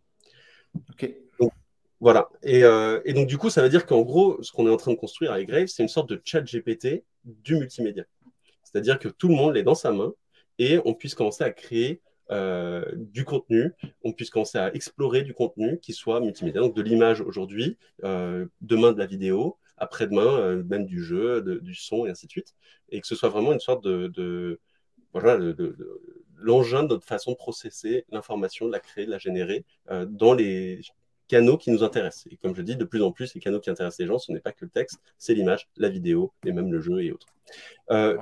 Ok. Donc, voilà. Et, euh, et, donc, du coup, ça veut dire qu'en gros, ce qu'on est en train de construire avec Grave, c'est une sorte de chat GPT du multimédia. C'est-à-dire que tout le monde l'est dans sa main et on puisse commencer à créer euh, du contenu, on puisse commencer à explorer du contenu qui soit multimédia. Donc, de l'image aujourd'hui, euh, demain de la vidéo, après-demain, euh, même du jeu, de, du son et ainsi de suite. Et que ce soit vraiment une sorte de, de voilà, de, de, l'engin de notre façon de processer l'information, de la créer, de la générer euh, dans les canaux qui nous intéressent. Et comme je dis, de plus en plus, les canaux qui intéressent les gens, ce n'est pas que le texte, c'est l'image, la vidéo et même le jeu et autres. Euh,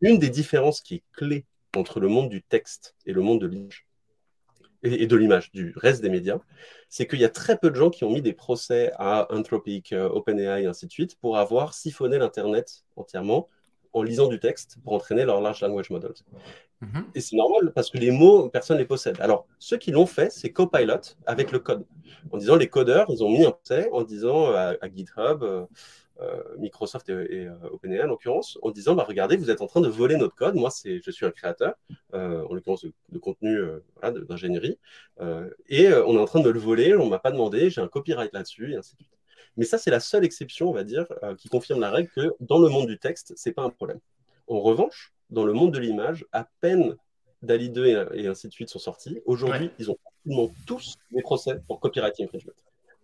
Une des différences qui est clé entre le monde du texte et le monde de l'image, et, de l'image du reste des médias, c'est qu'il y a très peu de gens qui ont mis des procès à Anthropic, euh, OpenAI et ainsi de suite pour avoir siphonné l'Internet entièrement en lisant du texte pour entraîner leur large language models. Mhm. Et c'est normal parce que les mots, personne ne les possède. Alors, ceux qui l'ont fait, c'est Copilot avec le code. En disant, les codeurs, ils ont mis un procès en disant à, GitHub, euh, euh, Microsoft et, euh, OpenAI en l'occurrence, en disant bah, regardez, vous êtes en train de voler notre code. Moi, c'est, je suis un créateur, euh, en l'occurrence de, contenu voilà, d'ingénierie, et on est en train de le voler. On m'a pas demandé, j'ai un copyright là-dessus, et ainsi de suite. Mais ça, c'est la seule exception, on va dire, qui confirme la règle que dans le monde du texte, c'est pas un problème. En revanche, dans le monde de l'image, à peine DALI 2 et, ainsi de suite sont sortis, aujourd'hui, ils ont tous des procès pour copyright infringement.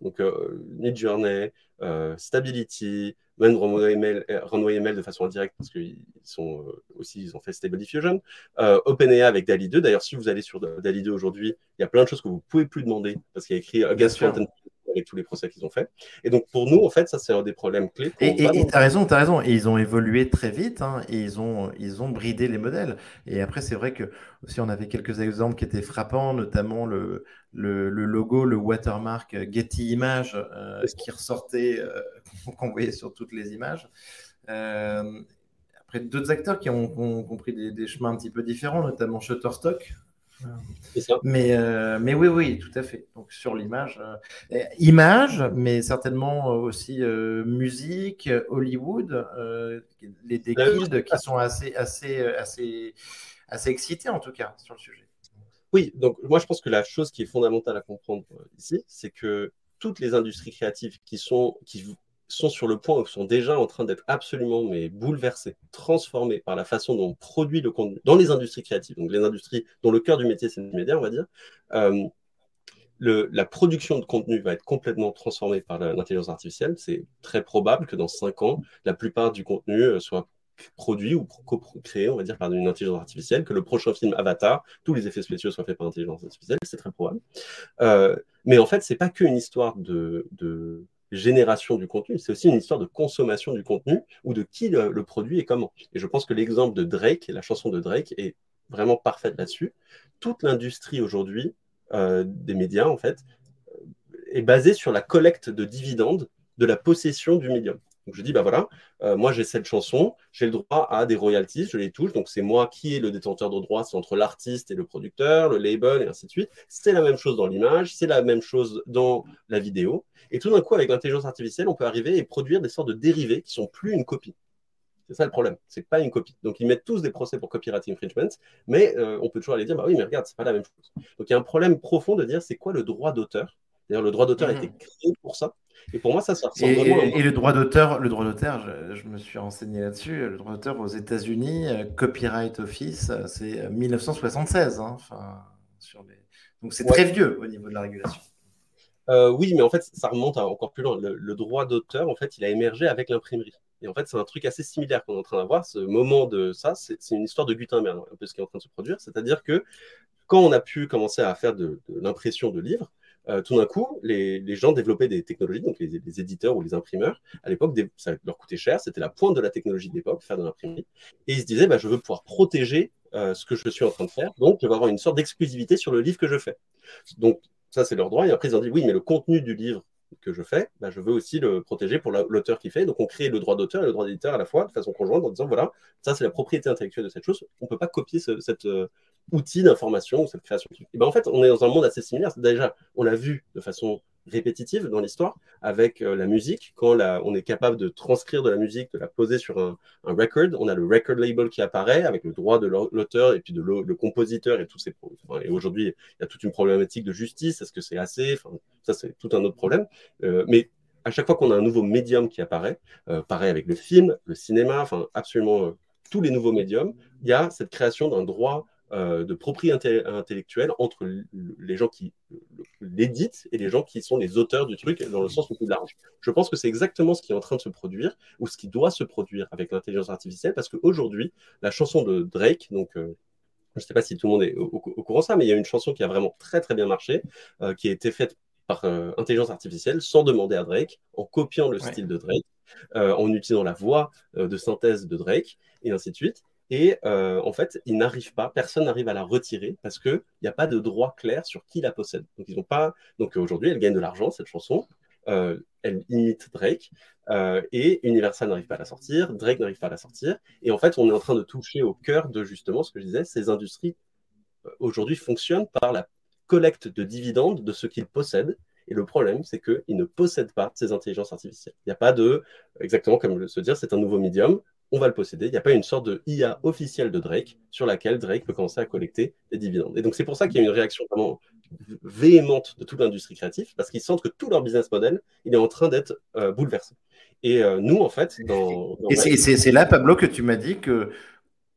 Donc, euh, Midjourney, euh, Stability, même Runway euh, de façon indirecte parce qu'ils sont euh, aussi, ils ont fait Stable Diffusion. OpenAI avec DALI 2. D'ailleurs, si vous allez sur DALI 2 aujourd'hui, il y a plein de choses que vous ne pouvez plus demander parce qu'il y a écrit Front avec tous les procès qu'ils ont fait. Et donc pour nous, en fait, ça c'est un des problèmes clés. Et tu as raison, tu as raison. Et ils ont évolué très vite hein, et ils ont, ils ont bridé les modèles. Et après, c'est vrai que aussi on avait quelques exemples qui étaient frappants, notamment le, le, logo, le watermark Getty Images euh, qui ressortait, euh, qu'on voyait sur toutes les images. Euh, après, d'autres acteurs qui ont, compris des, des, chemins un petit peu différents, notamment Shutterstock, mais, euh, mais oui, oui, tout à fait. Donc sur l'image, euh, image, mais certainement aussi euh, musique, Hollywood, les des guildes qui sont assez, assez, assez, assez excités en tout cas sur le sujet. Oui, donc moi je pense que la chose qui est fondamentale à comprendre ici, c'est que toutes les industries créatives qui sont qui sont sur le point sont déjà en train d'être absolument mais bouleversés, transformés par la façon dont on produit le contenu dans les industries créatives, donc les industries dont le cœur du métier c'est le média, on va dire. Euh, la production de contenu va être complètement transformée par l'intelligence artificielle. C'est très probable que dans cinq ans, la plupart du contenu euh, soit produit ou créé, on va dire, par une intelligence artificielle, que le prochain film Avatar, tous les effets spéciaux soient faits par intelligence artificielle, c'est très probable. Euh, mais en fait, c'est pas qu'une histoire de génération du contenu, c'est aussi une histoire de consommation du contenu ou de qui le, produit et comment. Et je pense que l'exemple de Drake, la chanson de Drake, est vraiment parfaite là-dessus. Toute l'industrie aujourd'hui euh, des médias, en fait, est basée sur la collecte de dividendes de la possession du médium. Donc je dis, bah voilà, euh, moi j'ai cette chanson, j'ai le droit à des royalties, je les touche, donc c'est moi qui est le détenteur de droits, c'est entre l'artiste et le producteur, le label et ainsi de suite. C'est la même chose dans l'image, c'est la même chose dans la vidéo. Et tout d'un coup, avec l'intelligence artificielle, on peut arriver et produire des sortes de dérivés qui sont plus une copie. C'est ça le problème, c'est pas une copie. Donc ils mettent tous des procès pour copyright infringement, mais euh, on peut toujours aller dire, bah oui, mais regarde, c'est pas la même chose. Donc il y a un problème profond de dire, c'est quoi le droit d'auteur? D'ailleurs, le droit d'auteur a été mhm. créé pour ça. Et pour moi, ça, ça ressemble et, vraiment et, le droit d'auteur, le droit d'auteur, je, me suis renseigné là-dessus. Le droit d'auteur aux États-Unis, euh, Copyright Office, euh, c'est 1976. Hein, enfin, sur les... Donc c'est très vieux au niveau de la régulation. Euh, oui, mais en fait, ça remonte encore plus loin. Le, droit d'auteur, en fait, il a émergé avec l'imprimerie. Et en fait, c'est un truc assez similaire qu'on est en train d'avoir. Ce moment de ça, c'est une histoire de Gutenberg, un peu ce qui est en train de se produire. C'est-à-dire que quand on a pu commencer à faire de l'impression de livres, euh, tout d'un coup, les, gens développaient des technologies, donc les, éditeurs ou les imprimeurs, à l'époque, ça leur coûtait cher, c'était la pointe de la technologie de l'époque, faire de l'imprimerie, et ils se disaient, bah, je veux pouvoir protéger euh, ce que je suis en train de faire, donc je veux avoir une sorte d'exclusivité sur le livre que je fais. Donc ça, c'est leur droit, et après, ils ont dit, oui, mais le contenu du livre que je fais, bah, je veux aussi le protéger pour l'auteur qui fait. Donc, on crée le droit d'auteur et le droit d'éditeur à la fois, de façon conjointe, en disant voilà, ça, c'est la propriété intellectuelle de cette chose. On ne peut pas copier cette, euh, outil d'information cette création. Et ben en fait, on est dans un monde assez similaire. Déjà, on l'a vu de façon répétitive dans l'histoire avec euh, la musique. Quand on est capable de transcrire de la musique, de la poser sur un, record, on a le record label qui apparaît avec le droit de l'auteur et puis de le, compositeur et tous ces. et aujourd'hui, il y a toute une problématique de justice. Est-ce que c'est assez? Enfin, Ça, c'est tout un autre problème. Euh, mais à chaque fois qu'on a un nouveau médium qui apparaît, euh, pareil avec le film, le cinéma, enfin absolument tous les nouveaux médiums, il y a cette création d'un droit euh, de propriété intellectuelle entre les gens qui l'éditent et les gens qui sont les auteurs du truc dans le sens le plus large. Je pense que c'est exactement ce qui est en train de se produire ou ce qui doit se produire avec l'intelligence artificielle parce qu'aujourd'hui, la chanson de Drake, donc euh, je ne sais pas si tout le monde est au, courant de ça, mais il y a une chanson qui a vraiment très très bien marché, euh, qui a été faite par intelligence artificielle sans demander à Drake, en copiant le style de Drake, en utilisant la voix de synthèse de Drake et ainsi de suite. Et euh, en fait, ils n'arrivent pas, personne n'arrive à la retirer parce qu'il n'y a pas de droit clair sur qui la possède. Donc, ils n'ont pas. Donc, aujourd'hui, elle gagne de l'argent, cette chanson. Euh, elle imite Drake euh, et Universal n'arrive pas à la sortir, Drake n'arrive pas à la sortir. Et en fait, on est en train de toucher au cœur de justement ce que je disais ces industries aujourd'hui fonctionnent par la collecte de dividendes de ce qu'ils possèdent. Et le problème, c'est qu'ils ne possèdent pas ces intelligences artificielles. Il n'y a pas de, exactement comme se dire, c'est un nouveau médium on va le posséder. Il n'y a pas une sorte de IA officielle de Drake sur laquelle Drake peut commencer à collecter des dividendes. Et donc c'est pour ça qu'il y a une réaction vraiment véhémente de toute l'industrie créative, parce qu'ils sentent que tout leur business model, il est en train d'être euh, bouleversé. Et euh, nous, en fait, dans... et c'est là, Pablo, que tu m'as dit que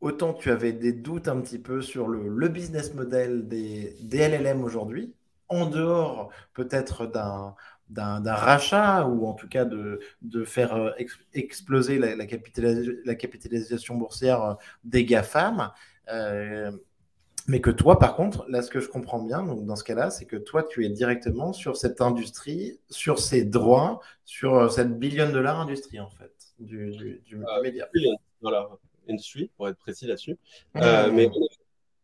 autant tu avais des doutes un petit peu sur le, business model des, des LLM aujourd'hui, en dehors peut-être d'un d'un rachat ou en tout cas de, de faire euh, exploser la, la, capitalisation boursière euh, des GAFAM. Euh, mais que toi, par contre, là, ce que je comprends bien, donc dans ce cas-là, c'est que toi, tu es directement sur cette industrie, sur ces droits, sur cette billion dollar industrie, en fait, du, du, du média. Voilà, industrie, pour être précis là-dessus. Mmh. mais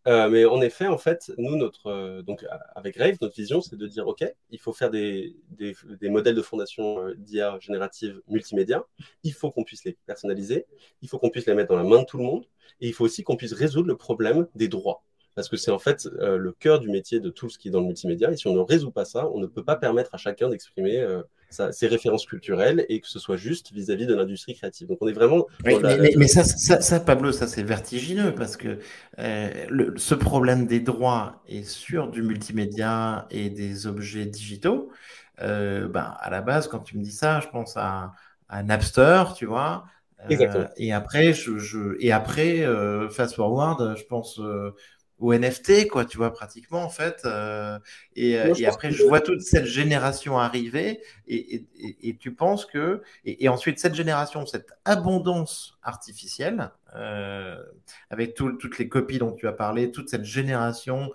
euh, mais en effet, en fait, nous, notre, euh, donc, avec Rave, notre vision, c'est de dire, OK, il faut faire des, des, modèles de fondation euh, d'IA générative multimédia. Il faut qu'on puisse les personnaliser. Il faut qu'on puisse les mettre dans la main de tout le monde. Et il faut aussi qu'on puisse résoudre le problème des droits parce que c'est en fait euh, le cœur du métier de tout ce qui est dans le multimédia. Et si on ne résout pas ça, on ne peut pas permettre à chacun d'exprimer euh, ses références culturelles et que ce soit juste vis-à-vis de l'industrie créative. Donc on est vraiment. mais, ça, ça, Pablo, ça c'est vertigineux parce que euh, ce problème des droits est sur du multimédia et des objets digitaux. Ben, à la base, quand tu me dis ça, je pense à, Napster, tu vois. et après, je, je et après, fast forward, je pense au NFT, quoi, tu vois, pratiquement, en fait. Euh, et, euh, après, je vois toute cette génération arriver, et, tu penses que. Et, ensuite, cette génération, cette abondance artificielle, euh, avec toutes les copies dont tu as parlé, toute cette génération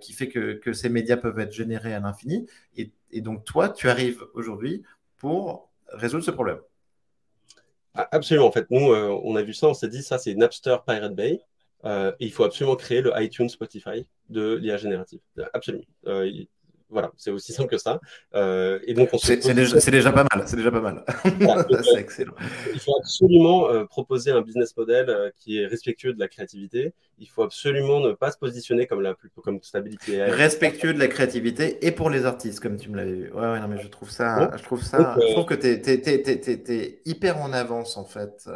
qui fait que, ces médias peuvent être générés à l'infini. Et, donc, toi, tu arrives aujourd'hui pour résoudre ce problème. Absolument, en fait, nous, on a vu ça, on s'est dit, ça, c'est Napster Pirate Bay. Euh, il faut absolument créer le iTunes Spotify de l'IA générative. Absolument. Euh, voilà, c'est aussi simple que ça. Euh, et donc, c'est déjà, pas mal. C'est déjà pas mal. c'est excellent. Il faut absolument proposer un business model qui est respectueux de la créativité. Il faut absolument ne pas se positionner comme la comme stabilité. Respectueux de la créativité et pour les artistes, comme tu me l'avais vu. Ouais, ouais, non, mais je trouve ça. je trouve ça. je trouve que tu es, hyper en avance en fait.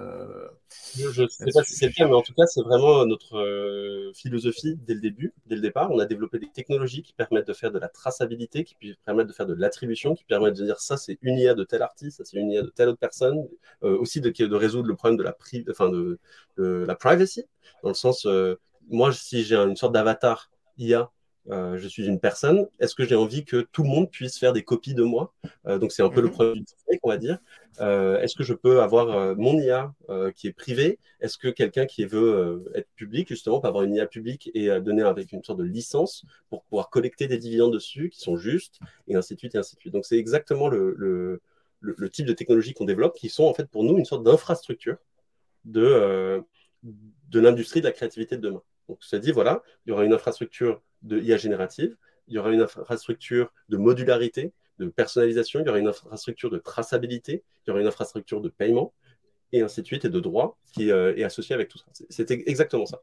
Je ne sais pas si c'est le cas, mais en tout cas, c'est vraiment notre philosophie dès le début, dès le départ. On a développé des technologies qui permettent de faire de la traçabilité qui permettent de faire de l'attribution, qui permettent de dire ça c'est une IA de tel artiste, ça c'est une IA de telle autre personne, euh, aussi de, de, résoudre le problème de la, enfin de, la privacy, dans le sens, euh, moi si j'ai une sorte d'avatar IA euh, je suis une personne, est-ce que j'ai envie que tout le monde puisse faire des copies de moi? Euh, Donc c'est un peu le mhm. problème du on va dire. Euh, est-ce que je peux avoir mon IA qui est privé? Est-ce que quelqu'un qui veut être public, justement, peut avoir une IA publique et donner avec une sorte de licence pour pouvoir collecter des dividendes dessus qui sont justes, et ainsi de suite, et ainsi de suite? Donc c'est exactement le, le, le, type de technologie qu'on développe qui sont en fait pour nous une sorte d'infrastructure de, de l'industrie de la créativité de demain. Donc, ça dit, voilà, il y aura une infrastructure de IA générative, il y aura une infrastructure de modularité, de personnalisation, il y aura une infrastructure de traçabilité, il y aura une infrastructure de paiement, et ainsi de suite, et de droit qui euh, est associée avec tout ça. C'était exactement ça.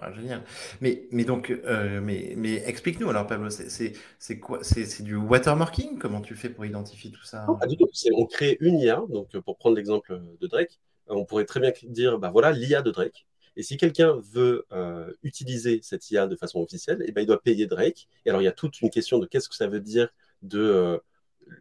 Ah, génial. Mais, mais donc, euh, mais, mais explique-nous alors, Pablo, c'est quoi C'est du watermarking? Comment tu fais pour identifier tout ça? Du tout. On crée une IA. Donc, pour prendre l'exemple de Drake, on pourrait très bien dire, bah voilà, l'IA de Drake. Et si quelqu'un veut euh, utiliser cette IA de façon officielle, eh ben, il doit payer Drake. Et alors, il y a toute une question de qu'est-ce que ça veut dire de euh,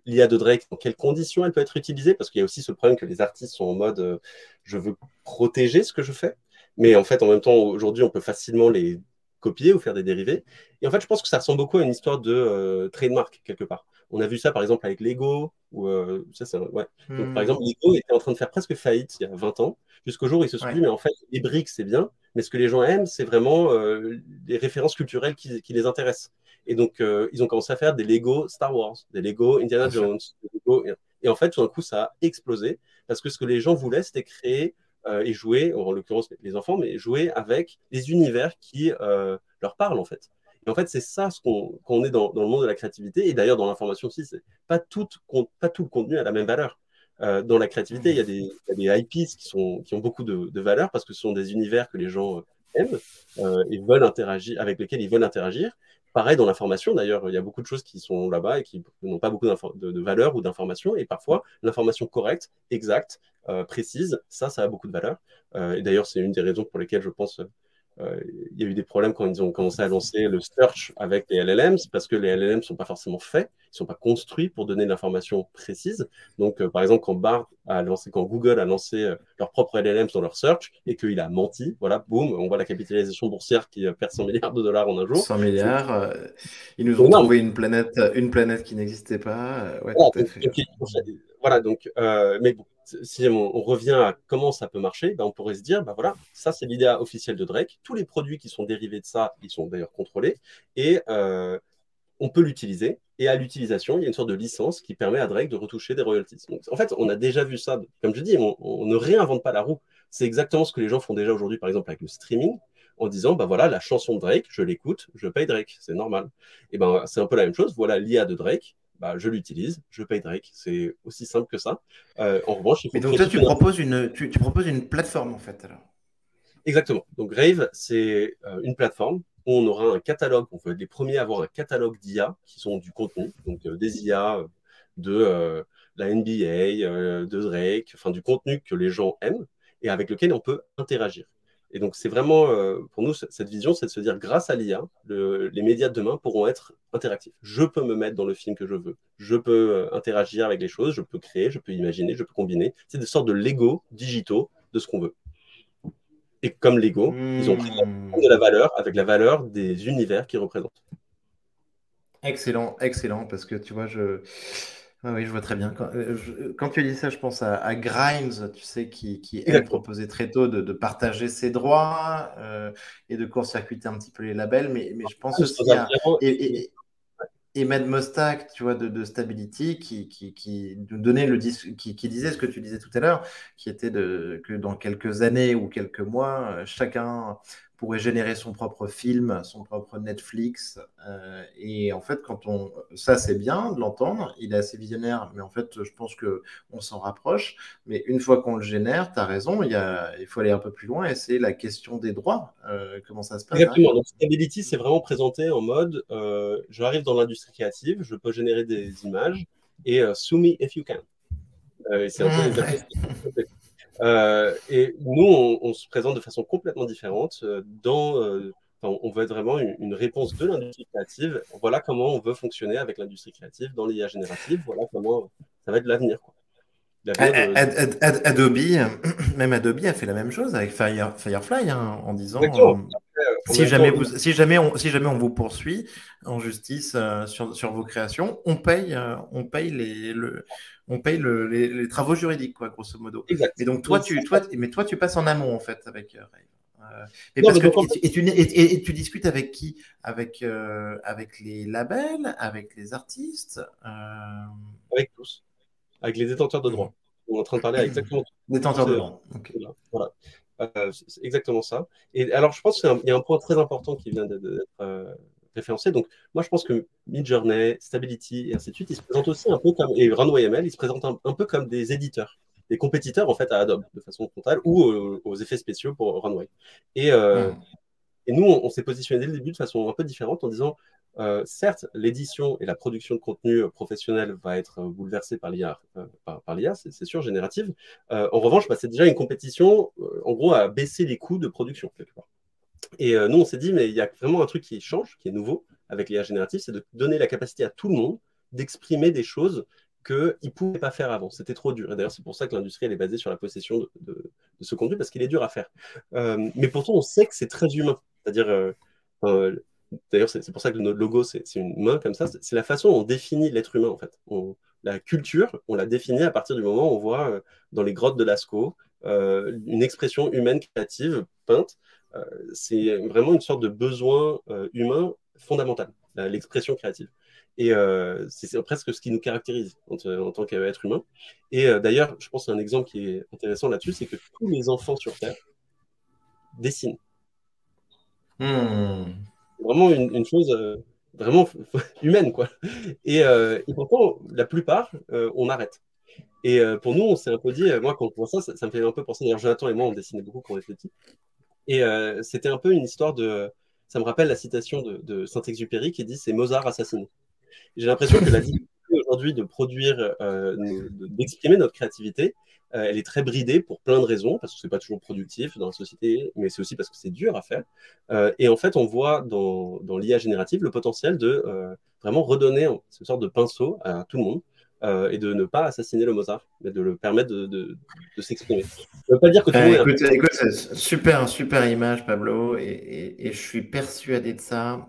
l'IA de Drake, dans quelles conditions elle peut être utilisée, parce qu'il y a aussi ce problème que les artistes sont en mode euh, je veux protéger ce que je fais. Mais en fait, en même temps, aujourd'hui, on peut facilement les copier ou faire des dérivés. Et en fait, je pense que ça ressemble beaucoup à une histoire de trademark, quelque part. On a vu ça, par exemple, avec Lego. Ou, ça, ouais. Donc, par hmm. exemple, Lego était en train de faire presque faillite il y a 20 ans jusqu'au jour où ils se sont dit, mais en fait, les briques, c'est bien, mais ce que les gens aiment, c'est vraiment euh, les références culturelles qui, les intéressent. Et donc, euh, ils ont commencé à faire des Lego Star Wars, des Lego Indiana Jones. Et en fait, tout d'un coup, ça a explosé parce que ce que les gens voulaient, c'était créer euh, et jouer, en l'occurrence les enfants, mais jouer avec des univers qui leur parlent, en fait. Et en fait, c'est ça ce qu'on est dans, dans, le monde de la créativité. Et d'ailleurs, dans l'information aussi, c'est pas tout, pas tout le contenu a la même valeur. Euh, dans la créativité, il y, a des, IPs qui, sont, qui ont beaucoup de, de, valeur parce que ce sont des univers que les gens euh, aiment euh, et veulent interagir, avec lesquels ils veulent interagir. Pareil dans l'information, d'ailleurs, il y a beaucoup de choses qui sont là-bas et qui n'ont pas beaucoup de, valeur ou d'information. Et parfois, l'information correcte, exacte, euh, précise, ça, ça a beaucoup de valeur. Euh, et d'ailleurs, c'est une des raisons pour lesquelles je pense euh, il y a eu des problèmes quand ils ont commencé à lancer le search avec les LLMs, parce que les LLMs ne sont pas forcément faits, ils ne sont pas construits pour donner l'information précise. Donc, euh, par exemple, quand Bard a lancé, quand Google a lancé euh, leur propre LLMs dans leur search et qu'il a menti, voilà, boum, on voit la capitalisation boursière qui perd 100 milliards de dollars en un jour. 100 milliards, ils nous ont trouvé une planète, une planète qui n'existait pas. Ouais, voilà, donc, mais bon, si on, revient à comment ça peut marcher, ben on pourrait se dire, ben voilà, ça c'est l'idée officielle de Drake. Tous les produits qui sont dérivés de ça, ils sont d'ailleurs contrôlés et euh, on peut l'utiliser. Et à l'utilisation, il y a une sorte de licence qui permet à Drake de retoucher des royalties. En fait, on a déjà vu ça. Comme je dis, on, ne réinvente pas la roue. C'est exactement ce que les gens font déjà aujourd'hui, par exemple avec le streaming, en disant, bah voilà, la chanson de Drake, je l'écoute, je paye Drake, c'est normal. Et ben c'est un peu la même chose. Voilà l'IA de Drake bah, je l'utilise, je paye Drake. C'est aussi simple que ça. Euh, en revanche, il faut. Mais donc, toi, tu proposes, une, tu, proposes une plateforme, en fait, alors Exactement. Donc, Rave, c'est euh, une plateforme où on aura un catalogue. On va être les premiers à avoir un catalogue d'IA qui sont du contenu, donc euh, des IA de la NBA, de Drake, enfin, du contenu que les gens aiment et avec lequel on peut interagir. Et donc, c'est vraiment, euh, pour nous, cette vision, c'est de se dire, grâce à l'IA, les médias de demain pourront être interactifs. Je peux me mettre dans le film que je veux. Je peux euh, interagir avec les choses, je peux créer, je peux imaginer, je peux combiner. C'est des sortes de Lego digitaux de ce qu'on veut. Et comme Lego, ils ont pris hmm. de la valeur avec la valeur des univers qu'ils représentent. Excellent, excellent, parce que tu vois, je oui, je vois très bien. Quand, euh, quand, tu dis ça, je pense à, Grimes, tu sais, qui, qui elle, proposait très tôt de, de partager ses droits euh, et de court-circuiter un petit peu les labels. Mais, mais je pense aussi à. Et, et, Mad Mostak, tu vois, de, de Stability, qui, qui, qui, donnait le qui, qui disait ce que tu disais tout à l'heure, qui était de, que dans quelques années ou quelques mois, euh, chacun pourrait générer son propre film, son propre Netflix. Euh, et en fait, quand on, ça c'est bien de l'entendre, il est assez visionnaire, mais en fait, je pense que on s'en rapproche. Mais une fois qu'on le génère, tu as raison, il, y a, il faut aller un peu plus loin et c'est la question des droits. Euh, comment ça se passe Exactement. Donc, Stability, c'est vraiment présenté en mode euh, je arrive dans l'industrie créative, je peux générer des images et sue me if you can. c'est un peu mmh, euh, et nous, on, se présente de façon complètement différente. Euh, dans, euh, on veut être vraiment une, réponse de l'industrie créative. Voilà comment on veut fonctionner avec l'industrie créative dans l'IA générative. Voilà comment ça va être l'avenir. Adobe, même Adobe a fait la même chose avec Firefly hein, en disant si, jamais vous, si, jamais on, si jamais on vous poursuit en justice sur, sur, vos créations, on paye, on paye les, le, on paye les, travaux juridiques, quoi, grosso modo. Et donc toi, tu, toi, mais toi, tu passes en amont en fait avec euh, et, tu, discutes avec qui? Avec, euh, avec les labels, avec les artistes euh? Avec tous. Avec les détenteurs de droits. On est en train de parler exactement. Détenteurs de droits. Voilà. c'est exactement ça. Et alors, je pense qu'il y a un point très important qui vient d'être référencés. Donc, moi, je pense que Midjourney, Stability et ainsi de suite, ils se présentent aussi un peu comme, et Runway ML, ils se présentent un, peu comme des éditeurs, des compétiteurs en fait à Adobe de façon frontale ou aux effets spéciaux pour Runway. Et, euh, Et nous, on, s'est positionné dès le début de façon un peu différente en disant, certes, l'édition et la production de contenu professionnel va être bouleversée par l'IA, par, l'IA, c'est sûr, générative. en revanche, bah, c'est déjà une compétition, en gros, à baisser les coûts de production quelque part. Et nous, on s'est dit, mais il y a vraiment un truc qui change, qui est nouveau avec l'IA générative, c'est de donner la capacité à tout le monde d'exprimer des choses qu'ils ne pouvaient pas faire avant. C'était trop dur. Et d'ailleurs, c'est pour ça que l'industrie elle est basée sur la possession de, ce contenu, parce qu'il est dur à faire. Euh, mais pourtant, on sait que c'est très humain. C'est-à-dire, euh, d'ailleurs, c'est pour ça que notre logo, c'est une main comme ça. C'est la façon dont on définit l'être humain, en fait. la culture, on la définit à partir du moment où on voit euh, dans les grottes de Lascaux une expression humaine créative peinte. c'est vraiment une sorte de besoin humain fondamental, l'expression créative. Et euh, c'est presque ce qui nous caractérise en, tant qu'être humain. Et euh, d'ailleurs, je pense un exemple qui est intéressant là-dessus, c'est que tous les enfants sur Terre dessinent. Hmm. Vraiment une, chose euh, vraiment humaine, quoi. Et, pourtant, la plupart, on arrête. Et pour nous, on s'est un peu dit, moi, quand on voit ça, ça, me fait un peu penser. D'ailleurs, Jonathan et moi, on dessinait beaucoup quand on était petits. Et c'était un peu une histoire de. Ça me rappelle la citation de, de Saint-Exupéry qui dit c'est Mozart assassiné. J'ai l'impression que la difficulté aujourd'hui de produire, euh, d'exprimer notre créativité, euh, elle est très bridée pour plein de raisons, parce que c'est pas toujours productif dans la société, mais c'est aussi parce que c'est dur à faire. Euh, et en fait, on voit dans, dans l'IA générative le potentiel de vraiment redonner ce sorte de pinceau à tout le monde. et de ne pas assassiner le Mozart, mais de le permettre de, de, s'exprimer. Ça veut pas dire que tout. Écoute, super, super image, Pablo, et, et, je suis persuadé de ça.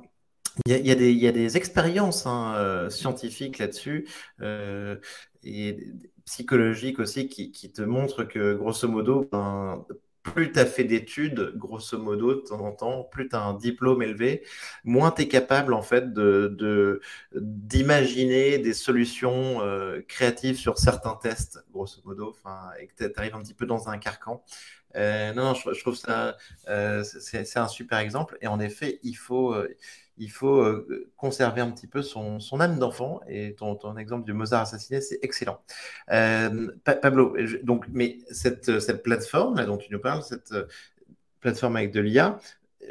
Il y, a, des, expériences hein, euh, scientifiques là-dessus euh, et psychologiques aussi qui, te montrent que, grosso modo, ben, plus tu as fait d'études, grosso modo, de temps en temps, plus tu as un diplôme élevé, moins tu es capable en fait de, d'imaginer des solutions euh, créatives sur certains tests, grosso modo, et que tu arrives un petit peu dans un carcan. non, non, je, trouve ça, c'est, un super exemple. Et en effet, il faut il faut euh, conserver un petit peu son, âme d'enfant. Et ton, exemple du Mozart assassiné, c'est excellent. Euh, Pablo, donc, mais cette, plateforme là, dont tu nous parles, cette euh, plateforme avec de l'IA,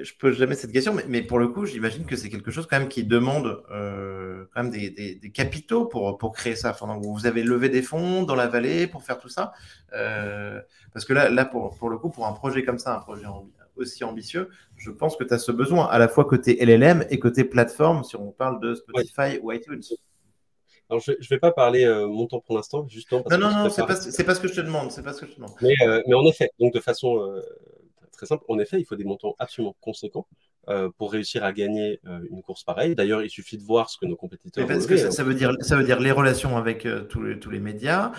je peux jamais cette question, mais, pour le coup, j'imagine que c'est quelque chose quand même qui demande quand même des, capitaux pour, créer ça. Enfin, vous avez levé des fonds dans la vallée pour faire tout ça, parce que là, pour, le coup, pour un projet comme ça, un projet en, aussi ambitieux, je pense que tu as ce besoin à la fois côté LLM et côté plateforme, si on parle de Spotify ou iTunes. Alors, je ne vais pas parler euh, montant pour l'instant, justement. non, non, non, c'est pas, pas, ce que je te demande. C'est pas ce que je te demande. Mais, euh, mais en effet, donc de façon euh, très simple, en effet, il faut des montants absolument conséquents. Euh, pour réussir à gagner euh, une course pareille. D'ailleurs, il suffit de voir ce que nos compétiteurs. parce que ça, veut dire, ça veut dire les relations avec euh, tous, les, tous, les, médias,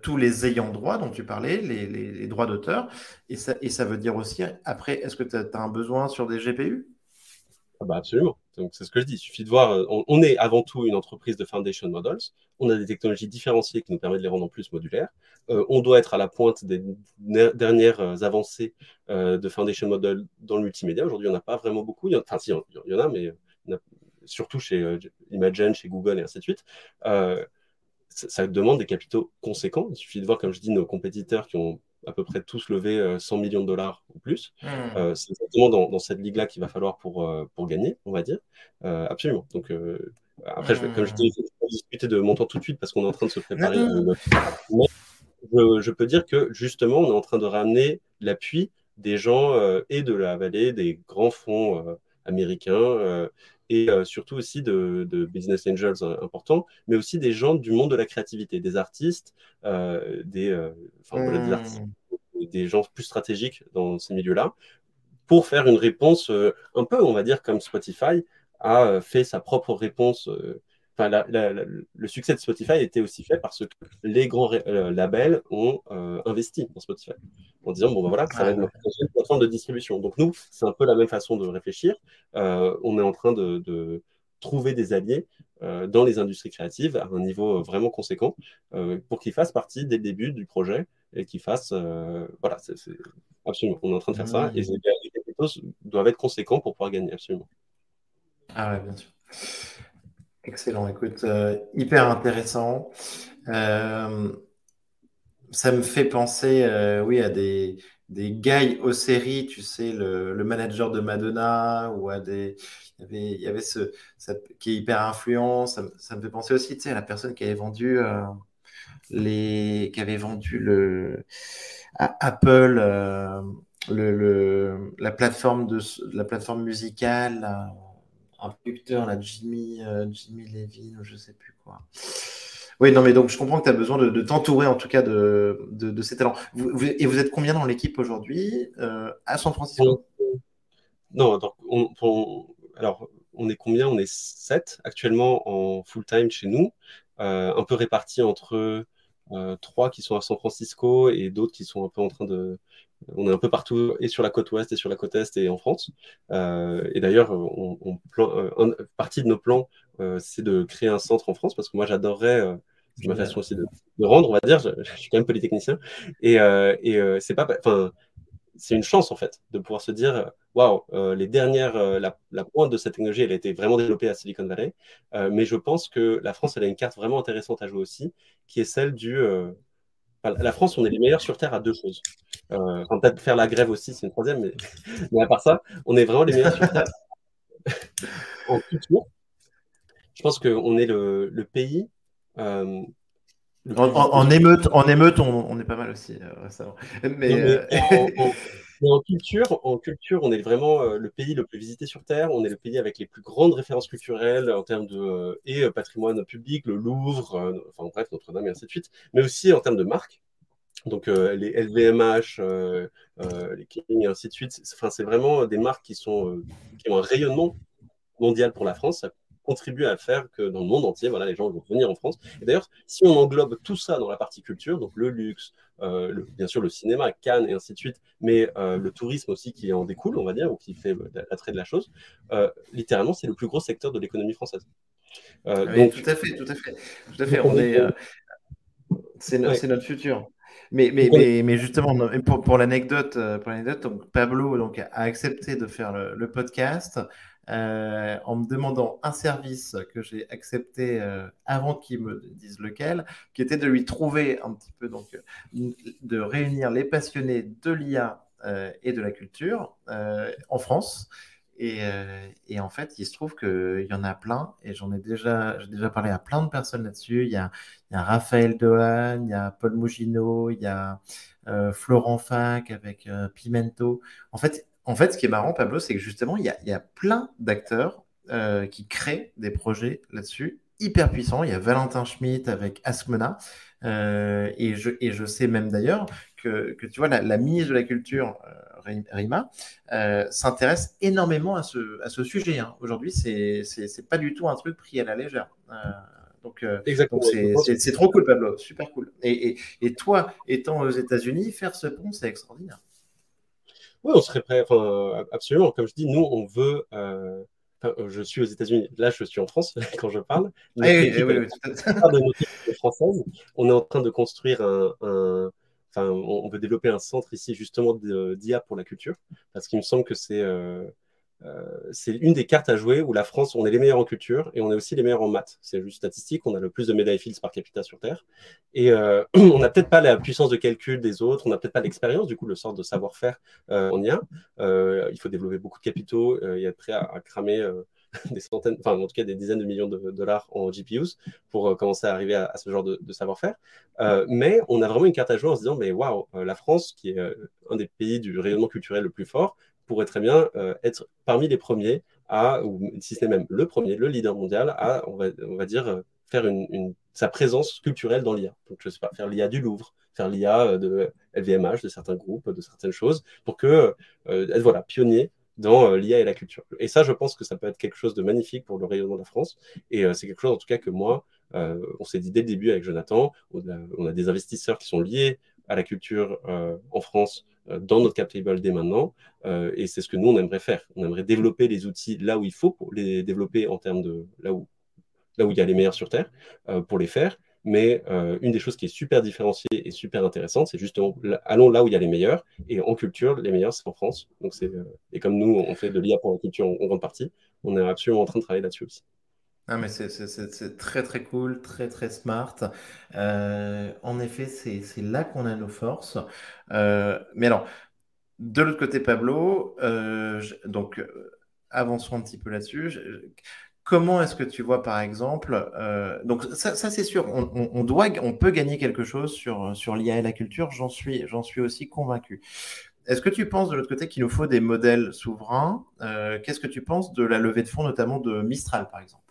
tous les ayants droit dont tu parlais, les, les, droits d'auteur, et ça, et ça veut dire aussi, après, est-ce que tu as, un besoin sur des GPU ah bah absolument. Donc c'est ce que je dis. Il suffit de voir. On, est avant tout une entreprise de foundation models. On a des technologies différenciées qui nous permettent de les rendre en plus modulaires. Euh, on doit être à la pointe des dernières avancées euh, de foundation model dans le multimédia. Aujourd'hui, il n'y en a pas vraiment beaucoup. Il y en, enfin, si, il y en a, mais surtout chez euh, Imagen, chez Google et ainsi de suite. ça demande des capitaux conséquents. Il suffit de voir, comme je dis, nos compétiteurs qui ont à peu près tous levé 100 euh, millions de dollars ou plus. Hmm. Euh, c'est exactement dans, cette ligue-là qu'il va falloir pour, euh, pour gagner, on va dire. absolument. Donc, après, je comme je dis, je vais discuter de montant tout de suite parce qu'on est en train de se préparer. Mais je, peux dire que justement, on est en train de ramener l'appui des gens et de la vallée, des grands fonds américains et surtout aussi de, business angels importants, mais aussi des gens du monde de la créativité, des artistes, des, mmh. des, gens plus stratégiques dans ces milieux-là, pour faire une réponse un peu, on va dire, comme Spotify a fait sa propre réponse le succès de Spotify était aussi fait parce que les grands euh, labels ont euh, investi dans Spotify en disant bon ben voilà ça va être notre plateforme de distribution. Donc nous c'est un peu la même façon de réfléchir. Euh, on est en train de, trouver des alliés dans les industries créatives à un niveau vraiment conséquent pour qu'ils fassent partie dès le début du projet et qu'ils fassent voilà c'est absolument on est en train de faire ça et les capitaux doivent être conséquents pour pouvoir gagner absolument. Ah ouais bien sûr. Excellent, écoute, euh, hyper intéressant. Euh, ça me fait penser, euh, oui, à des, des guys aux séries, tu sais, le, manager de Madonna ou à des. Il y avait, ce, qui est hyper influent. Ça, me fait penser aussi, tu sais, à la personne qui avait vendu les, qui avait vendu le à Apple le, le, la plateforme musicale, producteur, là, Jimmy, euh, Jimmy Levin je sais plus quoi. Oui, non, mais donc je comprends que tu as besoin de, t'entourer en tout cas de, de, ces talents. Et vous êtes combien dans l'équipe aujourd'hui euh, à San Francisco? Non, donc on, alors on est combien? On est sept actuellement en full-time chez nous, euh, un peu répartis entre euh, trois qui sont à San Francisco et d'autres qui sont un peu en train de. On est un peu partout, et sur la côte ouest, et sur la côte est, et en France. Euh, et d'ailleurs, on, on plan, euh, une partie de nos plans, euh, c'est de créer un centre en France, parce que moi, j'adorerais euh, c'est ma façon aussi de, de, rendre, on va dire. Je, je, suis quand même polytechnicien. Et, euh, et euh, c'est pas. Enfin, c'est une chance, en fait, de pouvoir se dire waouh, les dernières. La, la, pointe de cette technologie, elle a été vraiment développée à Silicon Valley. mais je pense que la France, elle a une carte vraiment intéressante à jouer aussi, qui est celle du. La France, on est les meilleurs sur Terre à deux choses. Enfin, peut-être faire la grève aussi, c'est une troisième, mais, mais à part ça, on est vraiment les meilleurs sur Terre. en culture, je pense qu'on est le, le pays euh, en, en, en, émeute, en émeute, on, on, est pas mal aussi euh, récemment. Mais, mais, euh... en, en, culture, en culture, on est vraiment euh, le pays le plus visité sur Terre. On est le pays avec les plus grandes références culturelles en termes de euh, et patrimoine public, le Louvre, enfin bref, Notre-Dame et ainsi de suite, mais aussi en termes de marque. Donc les LVMH, les King et ainsi de suite. Enfin, c'est vraiment des marques qui sont qui ont un rayonnement mondial pour la France. Ça contribuer à faire que dans le monde entier, voilà, les gens vont venir en France. Et d'ailleurs, si on englobe tout ça dans la partie culture, donc le luxe, euh, le, bien sûr le cinéma, Cannes et ainsi de suite, mais euh, le tourisme aussi qui en découle, on va dire, ou qui fait l'attrait de la chose, euh, littéralement, c'est le plus gros secteur de l'économie française. Euh, oui, donc, tout à fait, tout à fait. Tout à fait. On est, euh, c'est no, ouais. notre futur. Mais, mais, mais, mais, justement, pour, pour l'anecdote, pour l'anecdote, donc Pablo donc, a accepté de faire le, le podcast euh, en me demandant un service que j'ai accepté euh, avant qu'il me dise lequel, qui était de lui trouver un petit peu, donc, de réunir les passionnés de l'IA euh, et de la culture euh, en France. Et, euh, et, en fait, il se trouve qu'il y en a plein, et j'en ai déjà, j'ai déjà parlé à plein de personnes là-dessus. Il y a, Raphaël Dohan, il y a Paul Mugino, il y a euh, Florent Fac avec euh, Pimento. En fait, en fait, ce qui est marrant, Pablo, c'est que justement, il y a, plein d'acteurs qui créent des projets là-dessus, hyper puissants. Il y a Valentin Schmitt avec Askmena. Euh, et, je, et je sais même d'ailleurs que, que, tu vois, la, la, ministre de la Culture, euh, Rima, euh, s'intéresse énormément à ce, à ce sujet. Hein. Aujourd'hui, c'est c'est pas du tout un truc pris à la légère. Euh, donc, c'est trop cool, Pablo, super cool. Et, et, et toi, étant aux États-Unis, faire ce pont, c'est extraordinaire. Oui, on serait prêt. Enfin, absolument. Comme je dis, nous, on veut. Euh, je suis aux États-Unis. Là, je suis en France quand je parle. Ah oui, oui, oui, oui, française. On est en train de construire un, un on, veut développer un centre ici justement d'IA pour la culture, parce qu'il me semble que c'est euh, euh, c'est une des cartes à jouer où la France, on est les meilleurs en culture et on est aussi les meilleurs en maths. C'est juste statistique, on a le plus de médailles Fields par capita sur Terre. Et euh, on n'a peut-être pas la puissance de calcul des autres, on n'a peut-être pas l'expérience, du coup, le sort de savoir-faire, euh, on y a. Il faut développer beaucoup de capitaux et être prêt à cramer des centaines, enfin en tout cas des dizaines de millions de dollars en GPUs pour commencer à arriver à, à ce genre de, de savoir-faire. mais on a vraiment une carte à jouer en se disant, mais waouh, la France, qui est un des pays du rayonnement culturel le plus fort, pourrait très bien euh, être parmi les premiers à, ou si ce n'est même le premier, le leader mondial, à, on va, on va dire, euh, faire une, une, sa présence culturelle dans l'IA. Donc, je sais pas, faire l'IA du Louvre, faire l'IA euh, de LVMH, de certains groupes, de certaines choses, pour que, euh, être, voilà, pionnier dans l'IA et la culture. Et ça, je pense que ça peut être quelque chose de magnifique pour le rayonnement de la France. Et euh, c'est quelque chose, en tout cas, que moi, euh, on s'est dit dès le début avec Jonathan, on a, des investisseurs qui sont liés à la culture euh, en France dans notre cap table dès maintenant. Euh, et c'est ce que nous, on aimerait faire. On aimerait développer les outils là où il faut pour les développer en termes de là où, là où il y a les meilleurs sur Terre euh, pour les faire. Mais euh, une des choses qui est super différenciée et super intéressante, c'est justement allons là où il y a les meilleurs. Et en culture, les meilleurs, c'est en France. Donc c'est et comme nous, on fait de l'IA pour la culture en, grande partie, on est absolument en train de travailler là-dessus aussi. Ah, mais c'est très très cool, très très smart. Euh, en effet, c'est là qu'on a nos forces. Euh, mais alors, de l'autre côté, Pablo, donc avançons un petit peu là-dessus. Comment est-ce que tu vois, par exemple, donc ça, c'est sûr, on, doit, on peut gagner quelque chose sur, sur l'IA et la culture, j'en suis, j'en suis aussi convaincu. Est-ce que tu penses de l'autre côté qu'il nous faut des modèles souverains? Qu'est-ce que tu penses de la levée de fonds, notamment de Mistral, par exemple?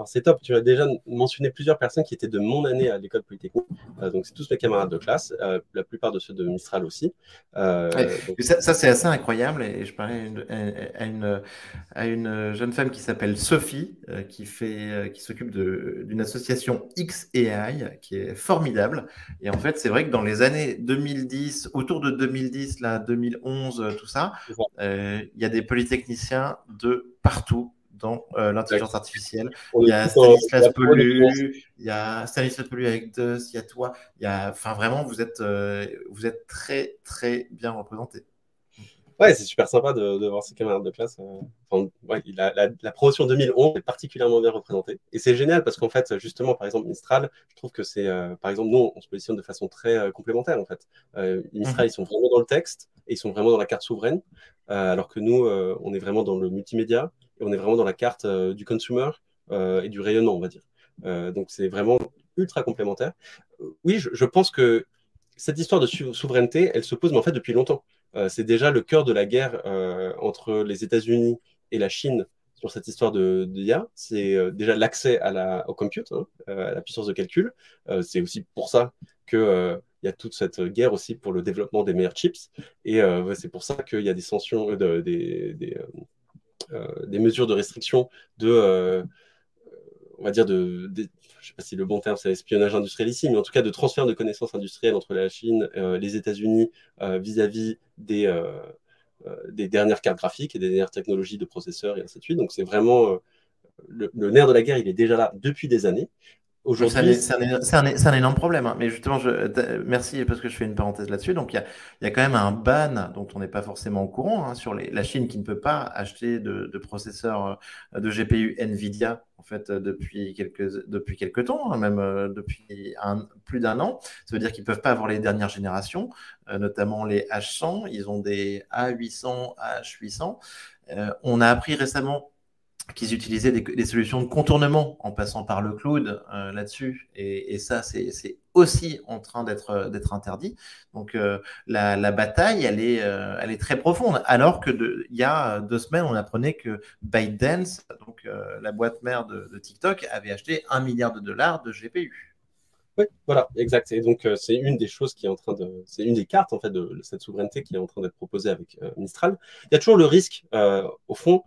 Alors c'est top, tu as déjà mentionné plusieurs personnes qui étaient de mon année à l'école polytechnique. Euh, donc c'est tous mes camarades de classe, euh, la plupart de ceux de Mistral aussi. Euh, ça, c'est assez incroyable et je parlais à une, à une, jeune femme qui s'appelle Sophie, qui, fait, qui s'occupe d'une association XAI qui est formidable. Et en fait, c'est vrai que dans les années 2010, autour de 2010, là, 2011, tout ça, il y a des polytechniciens de partout dans euh, l'intelligence artificielle. Il y a Stanislas Pelu, il y a Stanislas Pelu avec DUS, il y a toi. Il y a, enfin, vraiment, vous êtes, euh, vous êtes très, très bien représenté. Ouais, c'est super sympa de, voir ses camarades de classe. Euh, enfin, ouais, la, la, promotion 2011 est particulièrement bien représentée. Et c'est génial parce qu'en fait, justement, par exemple, Mistral, je trouve que c'est, par exemple, nous, on se positionne de façon très complémentaire, en fait. Mistral, mhm. ils sont vraiment dans le texte et ils sont vraiment dans la carte souveraine, alors que nous, on est vraiment dans le multimédia on est vraiment dans la carte euh, du consumer euh, et du rayonnement, on va dire. Euh, donc c'est vraiment ultra complémentaire. Oui, je, pense que cette histoire de souveraineté, elle se pose, mais en fait depuis longtemps. c'est déjà le cœur de la guerre entre les États-Unis et la Chine sur cette histoire de, d'IA. C'est déjà l'accès la, au compute, hein, à la puissance de calcul. c'est aussi pour ça que il y a toute cette guerre aussi pour le développement des meilleurs chips. Et c'est pour ça qu'il y a des sanctions, des, des mesures de restriction de, euh, on va dire, de, je ne sais pas si le bon terme c'est espionnage industriel ici, mais en tout cas de transfert de connaissances industrielles entre la Chine, euh, les États-Unis vis-à-vis des, des dernières cartes graphiques et des dernières technologies de processeurs et ainsi de suite. Donc c'est vraiment le, nerf de la guerre, il est déjà là depuis des années. Aujourd'hui, c'est un, un, énorme problème. Hein. Mais justement, je, merci parce que je fais une parenthèse là-dessus. Donc, il y a, y a, quand même un ban dont on n'est pas forcément au courant hein, sur les, la Chine qui ne peut pas acheter de, de, processeurs euh, de GPU Nvidia en fait euh, depuis quelques depuis quelques temps, hein, même euh, depuis un, plus d'un an. Ça veut dire qu'ils peuvent pas avoir les dernières générations, notamment les H100. Ils ont des A800, H800. on a appris récemment qu'ils utilisaient des, solutions de contournement en passant par le cloud euh, là-dessus. Et, ça, c'est aussi en train d'être interdit. Donc euh, la, bataille, elle est, euh, elle est très profonde. Alors que il y a deux semaines, on apprenait que ByteDance, donc la boîte mère de, TikTok, avait acheté un milliard de dollars de GPU. Oui, voilà, exact. Et donc, c'est une des choses qui est en train de. C'est une des cartes, en fait, de cette souveraineté qui est en train d'être proposée avec Mistral. Il y a toujours le risque, au fond,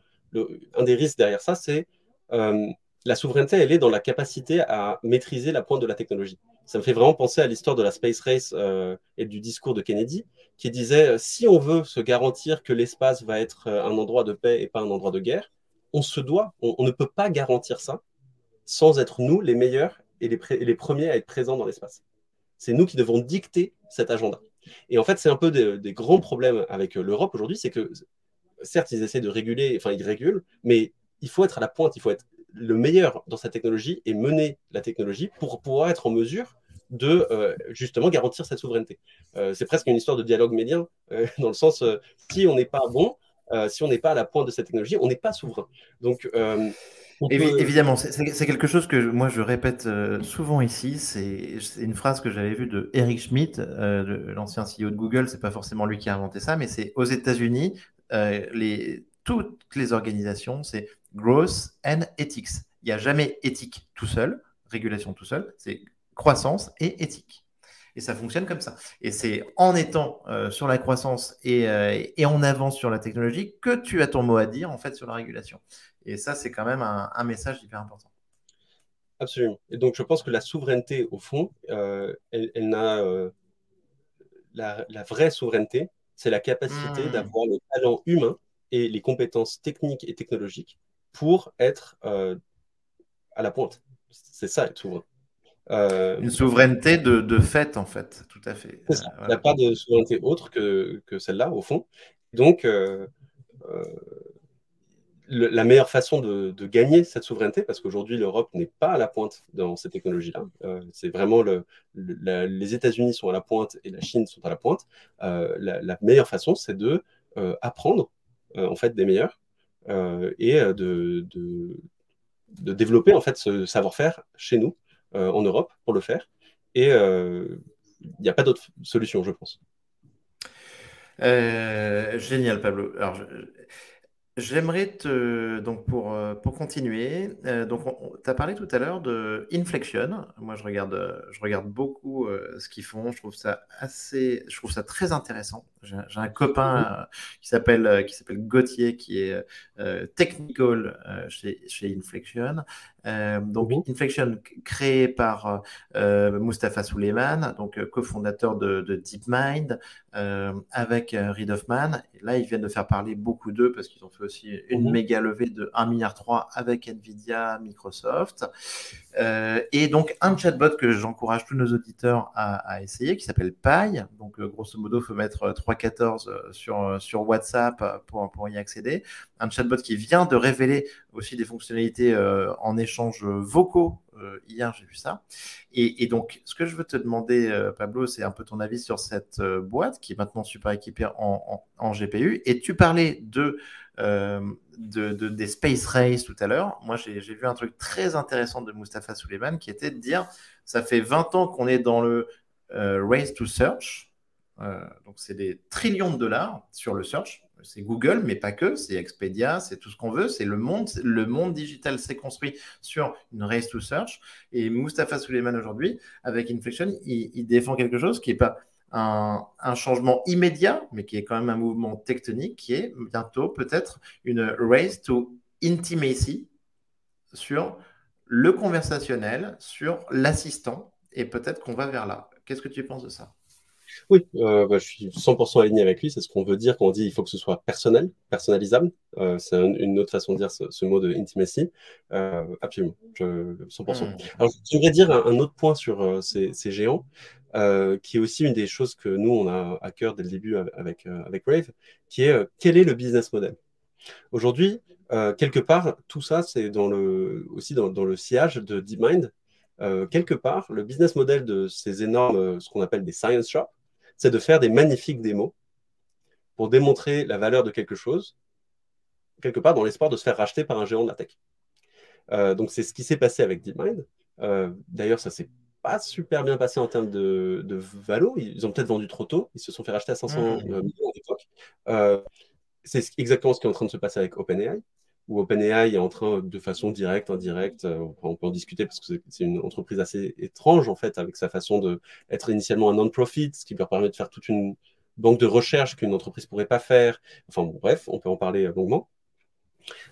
un des risques derrière ça, c'est euh, la souveraineté, elle est dans la capacité à maîtriser la pointe de la technologie. Ça me fait vraiment penser à l'histoire de la space race euh, et du discours de Kennedy, qui disait euh, si on veut se garantir que l'espace va être un endroit de paix et pas un endroit de guerre, on se doit, on, ne peut pas garantir ça sans être nous les meilleurs et les, les premiers à être présents dans l'espace. C'est nous qui devons dicter cet agenda. Et en fait, c'est un peu des grands problèmes avec l'Europe aujourd'hui, c'est que certes, ils essaient de réguler, enfin, ils régulent, mais il faut être à la pointe, il faut être le meilleur dans sa technologie et mener la technologie pour pouvoir être en mesure de euh, justement garantir cette souveraineté. Euh, c'est presque une histoire de dialogue médien, euh, dans le sens, si on n'est pas bon, si on n'est pas à la pointe de cette technologie, on n'est pas souverain. Donc, Évidemment, c'est quelque chose que moi je répète souvent ici. C'est une phrase que j'avais vue de Eric Schmidt, l'ancien CEO de Google. C'est pas forcément lui qui a inventé ça, mais c'est aux États-Unis, euh, toutes les organisations, c'est growth and ethics. Il n'y a jamais éthique tout seul, régulation tout seul, c'est croissance et éthique. Et ça fonctionne comme ça. Et c'est en étant euh, sur la croissance et, euh, et, en avance sur la technologie que tu as ton mot à dire en fait sur la régulation. Et ça, c'est quand même un, message hyper important. Absolument. Et donc, je pense que la souveraineté, au fond, elle, n'a la, la, vraie souveraineté, c'est la capacité hmm. d'avoir le talent humain et les compétences techniques et technologiques pour être euh, à la pointe. C'est ça, être souverain. Euh, Une souveraineté de, fait, en fait, tout à fait. Il n'y a pas de souveraineté autre que, celle-là, au fond. Donc, euh, la meilleure façon de, gagner cette souveraineté, parce qu'aujourd'hui l'Europe n'est pas à la pointe dans ces technologies-là, euh, c'est vraiment le, les États-Unis sont à la pointe et la Chine sont à la pointe. Euh, la, meilleure façon, c'est de euh, apprendre en fait des meilleurs et de, développer en fait ce savoir-faire chez nous en Europe pour le faire. Et il n'y a pas d'autre solution, je pense. génial, Pablo. J'aimerais te donc pour, euh, pour continuer, euh, donc tu as parlé tout à l'heure de Inflection. Moi, je regarde, je regarde beaucoup euh, ce qu'ils font. Je trouve ça assez, je trouve ça très intéressant. J'ai un copain qui s'appelle qui s'appelle Gauthier, qui est technical chez, chez Inflection. Donc mhm. Inflection créé par Mustafa Suleiman, donc cofondateur de, de DeepMind, avec Reid Hoffman. Et là, ils viennent de faire parler beaucoup d'eux parce qu'ils ont fait aussi une mhm. méga levée de 1,3 milliard avec Nvidia, Microsoft. Euh, et donc, un chatbot que j'encourage tous nos auditeurs à, essayer, qui s'appelle Pi. Donc, euh, grosso modo, il faut mettre 3.14 euh, sur, sur WhatsApp pour, pour y accéder. Un chatbot qui vient de révéler aussi des fonctionnalités en échange vocaux. hier, j'ai vu ça. Et, donc, ce que je veux te demander, Pablo, c'est un peu ton avis sur cette boîte qui est maintenant super équipée en, GPU. Et tu parlais de euh, de, des Space Race tout à l'heure. Moi, j'ai vu un truc très intéressant de Mustafa Suleiman qui était de dire ça fait 20 ans qu'on est dans le euh, Race to Search. Euh, donc, c'est des trillions de dollars sur le search. C'est Google, mais pas que. C'est Expedia, c'est tout ce qu'on veut. C'est le monde. Le monde digital s'est construit sur une Race to Search. Et Mustafa Suleiman, aujourd'hui, avec Inflection, il, il défend quelque chose qui n'est pas un, changement immédiat, mais qui est quand même un mouvement tectonique, qui est bientôt peut-être une race to intimacy sur le conversationnel, sur l'assistant, et peut-être qu'on va vers là. Qu'est-ce que tu penses de ça? Oui, euh, bah, je suis 100% aligné avec lui. C'est ce qu'on veut dire quand on dit il faut que ce soit personnel, personnalisable. Euh, c'est une autre façon de dire ce, mot de intimacy. Euh, absolument, 100%. Hmm. Alors, je voudrais dire un, autre point sur ces, géants, qui est aussi une des choses que nous, on a à cœur dès le début avec, avec Rave, qui est quel est le business model? Aujourd'hui, quelque part, tout ça, c'est dans le, aussi dans, dans le sillage de DeepMind, euh, quelque part, le business model de ces énormes, ce qu'on appelle des science shops, c'est de faire des magnifiques démos pour démontrer la valeur de quelque chose, quelque part dans l'espoir de se faire racheter par un géant de la tech. Euh, donc c'est ce qui s'est passé avec DeepMind. D'ailleurs, ça s'est pas super bien passé en termes de, de valo. Ils ont peut-être vendu trop tôt. Ils se sont fait racheter à 500 mmh. millions à l'époque. c'est exactement ce qui est en train de se passer avec OpenAI où OpenAI est en train, de façon directe, indirecte, euh, on peut en discuter parce que c'est une entreprise assez étrange en fait, avec sa façon d'être initialement un non-profit, ce qui leur permet de faire toute une banque de recherche qu'une entreprise pourrait pas faire. Enfin bref, on peut en parler longuement.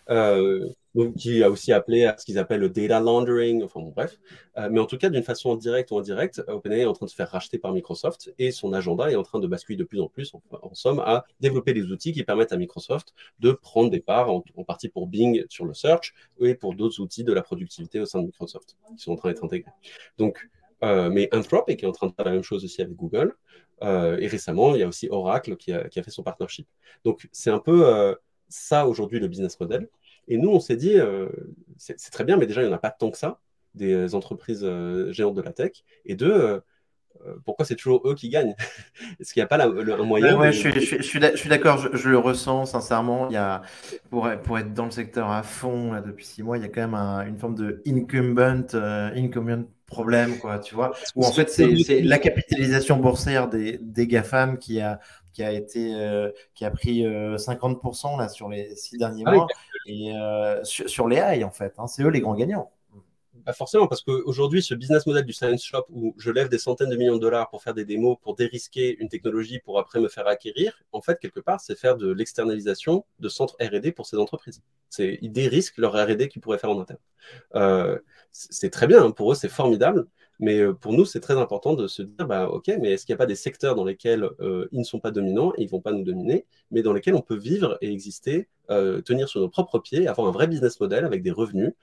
Euh, donc, qui a aussi appelé à ce qu'ils appellent le data laundering, enfin bon, bref. Euh, mais en tout cas, d'une façon directe ou indirecte, OpenAI est en train de se faire racheter par Microsoft et son agenda est en train de basculer de plus en plus, en, somme, à développer des outils qui permettent à Microsoft de prendre des parts, en, partie pour Bing sur le search et pour d'autres outils de la productivité au sein de Microsoft qui sont en train d'être intégrés. Donc, euh, mais Anthropic est en train de faire la même chose aussi avec Google. Et récemment, il y a aussi Oracle qui a fait son partnership. Donc, c'est un peu ça aujourd'hui le business model. Et nous, on s'est dit, euh, c'est très bien, mais déjà, il n'y en a pas tant que ça, des entreprises euh, géantes de la tech. Et deux, euh, pourquoi c'est toujours eux qui gagnent? Est-ce qu'il n'y a pas un moyen ouais, je, suis, d'accord, je, le ressens sincèrement. Il y a, pour, pour être dans le secteur à fond depuis six mois, il y a quand même une forme de incumbent, incumbent problème, quoi, tu vois. Où en fait, c'est la capitalisation boursière des, des GAFAM qui a qui a été euh, qui a pris 50% euh, là sur les six derniers ah mois et euh, sur, les high en fait. Hein, c'est eux les grands gagnants. Pas forcément, parce qu'aujourd'hui, ce business model du science shop où je lève des centaines de millions de dollars pour faire des démos, pour dérisquer une technologie, pour après me faire acquérir, en fait, quelque part, c'est faire de l'externalisation de centres RD pour ces entreprises. Ils dérisquent leur RD qu'ils pourraient faire en interne. c'est très bien, hein, pour eux, c'est formidable. Mais euh, pour nous, c'est très important de se dire, bah, OK, mais est-ce qu'il n'y a pas des secteurs dans lesquels euh, ils ne sont pas dominants et ils ne vont pas nous dominer, mais dans lesquels on peut vivre et exister, euh, tenir sur nos propres pieds, avoir un vrai business model avec des revenus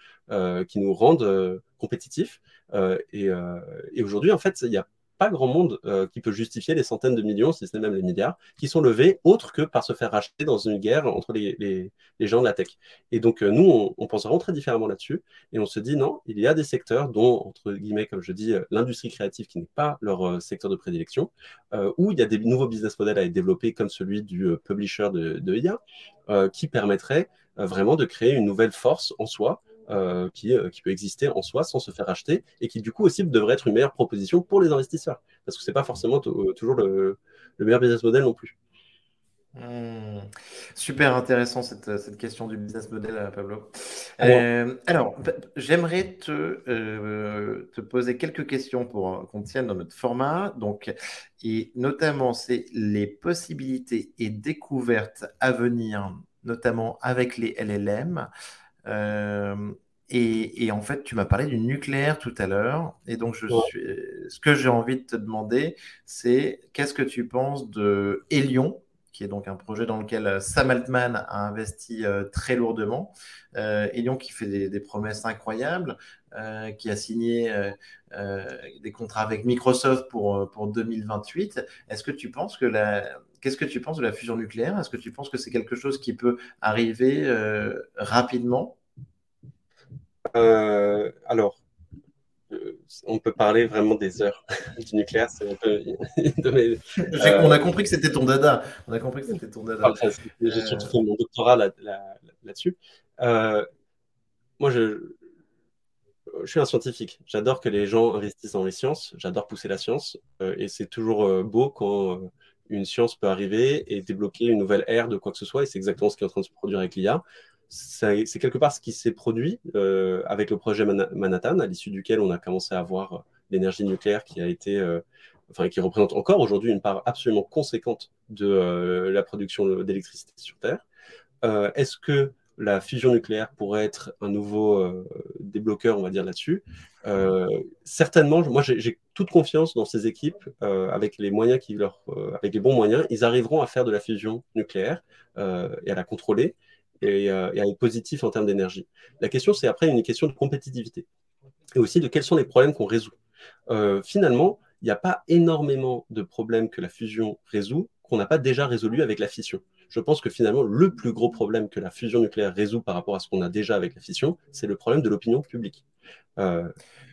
qui nous rendent compétitifs. et, aujourd'hui, en fait, il y a pas grand monde qui peut justifier les centaines de millions, si ce n'est même les milliards, qui sont levés autre que par se faire racheter dans une guerre entre les, gens de la tech. Et donc, nous, on, pense vraiment très différemment là-dessus. Et on se dit, non, il y a des secteurs dont, entre guillemets, comme je dis, l'industrie créative qui n'est pas leur secteur de prédilection, où il y a des nouveaux business models à être développés, comme celui du publisher de, de IA, qui permettrait vraiment de créer une nouvelle force en soi euh, qui, euh, qui, peut exister en soi sans se faire acheter et qui du coup aussi devrait être une meilleure proposition pour les investisseurs parce que c'est pas forcément euh, toujours le, meilleur business model non plus. Hmm. Super intéressant cette, cette, question du business model, Pablo. Alors, alors j'aimerais te, te, poser quelques questions pour qu'on tienne dans notre format. Donc, et notamment, c'est les possibilités et découvertes à venir, notamment avec les LLM. Euh, et, en fait, tu m'as parlé du nucléaire tout à l'heure. Et donc, je suis, ce que j'ai envie de te demander, c'est qu'est-ce que tu penses de Elion, qui est donc un projet dans lequel euh, Sam Altman a investi euh, très lourdement. Euh, Elion qui fait des, promesses incroyables, qui a signé des contrats avec Microsoft pour, pour 2028. Est-ce que tu penses que la, Qu'est-ce que tu penses de la fusion nucléaire? Est-ce que tu penses que c'est quelque chose qui peut arriver rapidement? Euh, alors, euh, on peut parler vraiment des heures du nucléaire. C'est un peu. On a compris que c'était ton dada. On a compris que c'était ton dada. J'ai surtout fait mon doctorat là-dessus. moi, je, je suis un scientifique. J'adore que les gens investissent dans les sciences. J'adore pousser la science. Euh, et c'est toujours beau quand une science peut arriver et débloquer une nouvelle ère de quoi que ce soit. Et c'est exactement ce qui est en train de se produire avec l'IA c'est quelque part ce qui s'est produit euh, avec le projet Manhattan, à l'issue duquel on a commencé à voir euh, l'énergie nucléaire qui a été, euh, enfin, qui représente encore aujourd'hui une part absolument conséquente de la production d'électricité sur Terre. Est-ce que la fusion nucléaire pourrait être un nouveau débloqueur, on va dire là-dessus? Certainement. Moi, j'ai toute confiance dans ces équipes avec les moyens qui leur, avec les bons moyens, ils arriveront à faire de la fusion nucléaire et à la contrôler et, euh, positif en termes d'énergie. La question, c'est après une question de compétitivité et aussi de quels sont les problèmes qu'on résout. Euh, finalement, il n'y a pas énormément de problèmes que la fusion résout qu'on n'a pas déjà résolu avec la fission. Je pense que finalement, le plus gros problème que la fusion nucléaire résout par rapport à ce qu'on a déjà avec la fission, c'est le problème de l'opinion publique. Euh,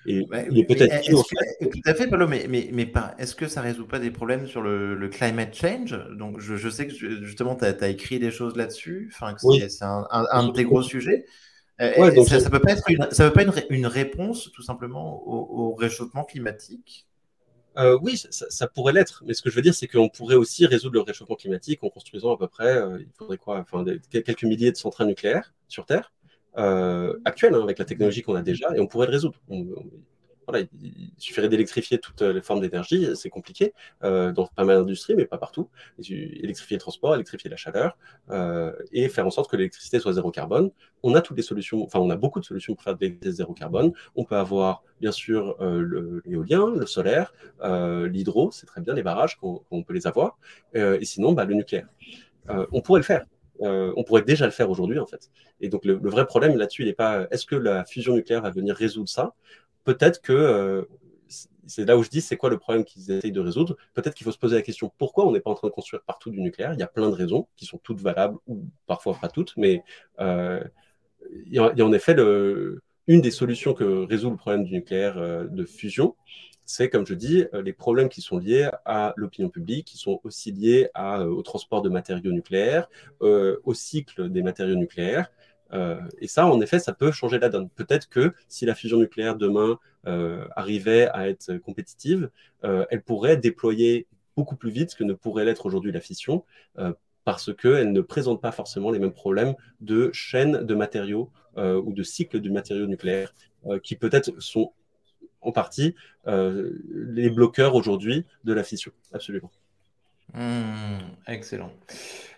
et il est peut-être. Tout à fait, Paulo, mais, mais, mais. Est-ce que ça ne résout pas des problèmes sur le, climate change? Donc, je, je, sais que justement, tu as, écrit des choses là-dessus, enfin, c'est un, un, de tes gros sujets. Euh, ça ne peut pas être, une, ça peut pas une, une réponse tout simplement au, réchauffement climatique? Euh, oui, ça, ça pourrait l'être, mais ce que je veux dire, c'est qu'on pourrait aussi résoudre le réchauffement climatique en construisant à peu près, euh, il faudrait quoi, enfin, quelques milliers de centrales nucléaires sur Terre, euh, actuelle, hein, avec la technologie qu'on a déjà, et on pourrait le résoudre. voilà, il suffirait d'électrifier toutes les formes d'énergie, c'est compliqué euh, dans pas mal d'industries, mais pas partout. Électrifier le transport, électrifier la chaleur, euh, et faire en sorte que l'électricité soit zéro carbone. On a toutes les solutions, enfin on a beaucoup de solutions pour faire de l'électricité zéro carbone. On peut avoir bien sûr l'éolien, le, solaire, l'hydro, c'est très bien, les barrages, qu'on peut les avoir, et sinon bah, le nucléaire. on pourrait le faire. Euh, on pourrait déjà le faire aujourd'hui, en fait. Et donc, le, vrai problème là-dessus, il n'est pas est-ce que la fusion nucléaire va venir résoudre ça? Peut-être que euh, c'est là où je dis c'est quoi le problème qu'ils essayent de résoudre? Peut-être qu'il faut se poser la question pourquoi on n'est pas en train de construire partout du nucléaire? Il y a plein de raisons qui sont toutes valables ou parfois pas toutes, mais euh, il, y a, en effet une des solutions que résout le problème du nucléaire de fusion, c'est, comme je dis, euh, les problèmes qui sont liés à l'opinion publique, qui sont aussi liés euh, au transport de matériaux nucléaires, euh, au cycle des matériaux nucléaires. et ça, en effet, ça peut changer la donne. Peut-être que si la fusion nucléaire demain arrivait à être compétitive, elle pourrait déployer beaucoup plus vite que ne pourrait l'être aujourd'hui la fission, parce qu'elle ne présente pas forcément les mêmes problèmes de chaîne de matériaux ou de cycle du matériau nucléaire, qui peut-être sont en partie euh, les bloqueurs aujourd'hui de la fission. Absolument. Hmm, excellent.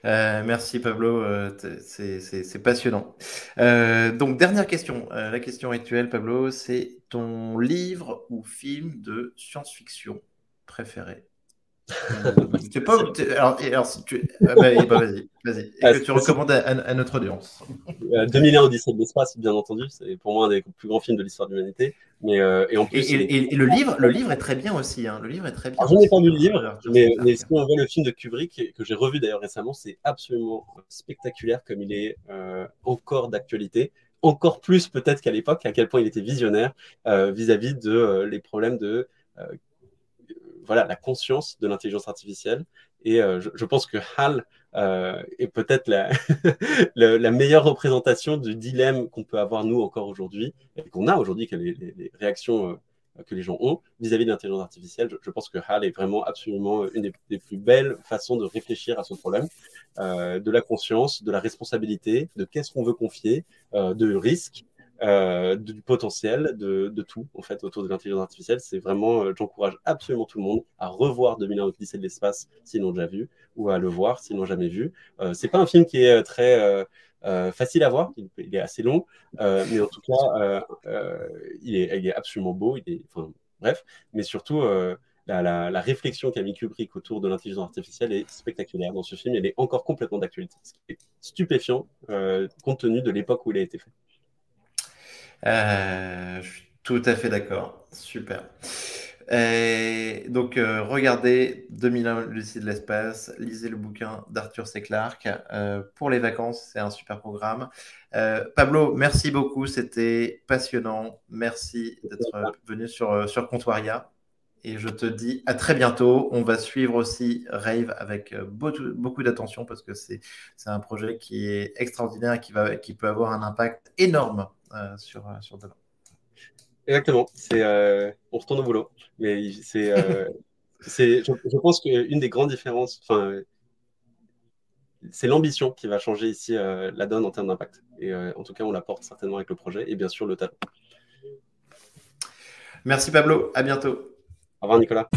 Euh, merci Pablo, euh, c'est passionnant. donc dernière question, la question rituelle Pablo, c'est ton livre ou film de science-fiction préféré? Tu pas, alors, tu... Ah bah, bah, vas-y, vas-y. Et que tu recommandes à, notre audience. 2001 Odyssée de l'espace, bien entendu, c'est pour moi un des plus grands films de l'histoire de l'humanité. Mais et en plus, et, le livre, le livre est très bien aussi. Hein. Le livre est très bien. je n'ai pas lu le livre, mais, mais si on voit le film de Kubrick que j'ai revu d'ailleurs récemment, c'est absolument spectaculaire comme il est encore d'actualité encore plus peut-être qu'à l'époque, à quel point il était visionnaire vis-à-vis de les problèmes de voilà, la conscience de l'intelligence artificielle. Et euh, je, pense que HAL euh, est peut-être la, meilleure représentation du dilemme qu'on peut avoir nous encore aujourd'hui, et qu'on a aujourd'hui, les, les, réactions euh, que les gens ont vis-à-vis de l'intelligence artificielle. Je, pense que HAL est vraiment absolument une des, plus belles façons de réfléchir à ce problème, de la conscience, de la responsabilité, de qu'est-ce qu'on veut confier, de risque. Euh, du potentiel, de, tout en fait autour de l'intelligence artificielle. C'est vraiment, euh, j'encourage absolument tout le monde à revoir 2001 Odyssée de l'espace s'ils l'ont déjà vu ou à le voir s'ils l'ont jamais vu. Euh, c'est pas un film qui est très facile à voir, il, est assez long, mais en tout cas, il, est, absolument beau. Enfin, bref, mais surtout. La, réflexion qu'a mis Kubrick autour de l'intelligence artificielle est spectaculaire dans ce film. Elle est encore complètement d'actualité, ce qui est stupéfiant compte tenu de l'époque où il a été fait. Euh, je suis tout à fait d'accord. Super. donc, euh, regardez 2001 Lucie de l'espace, lisez le bouquin d'Arthur C. Clarke. Euh, pour les vacances, c'est un super programme. Pablo, merci beaucoup, c'était passionnant. Merci d'être venu sur, sur Comptoiria. Et je te dis à très bientôt. On va suivre aussi Rave avec beaucoup, beaucoup d'attention parce que c'est un projet qui est extraordinaire et qui, va, qui peut avoir un impact énorme sur, euh, sur demain. Exactement. C'est, euh, on retourne au boulot. Mais c'est, c'est, je, pense qu'une des grandes différences, enfin, c'est l'ambition qui va changer ici la donne en termes d'impact. Et en tout cas, on l'apporte certainement avec le projet et bien sûr le talent. Merci Pablo, à bientôt. Au revoir Nicolas.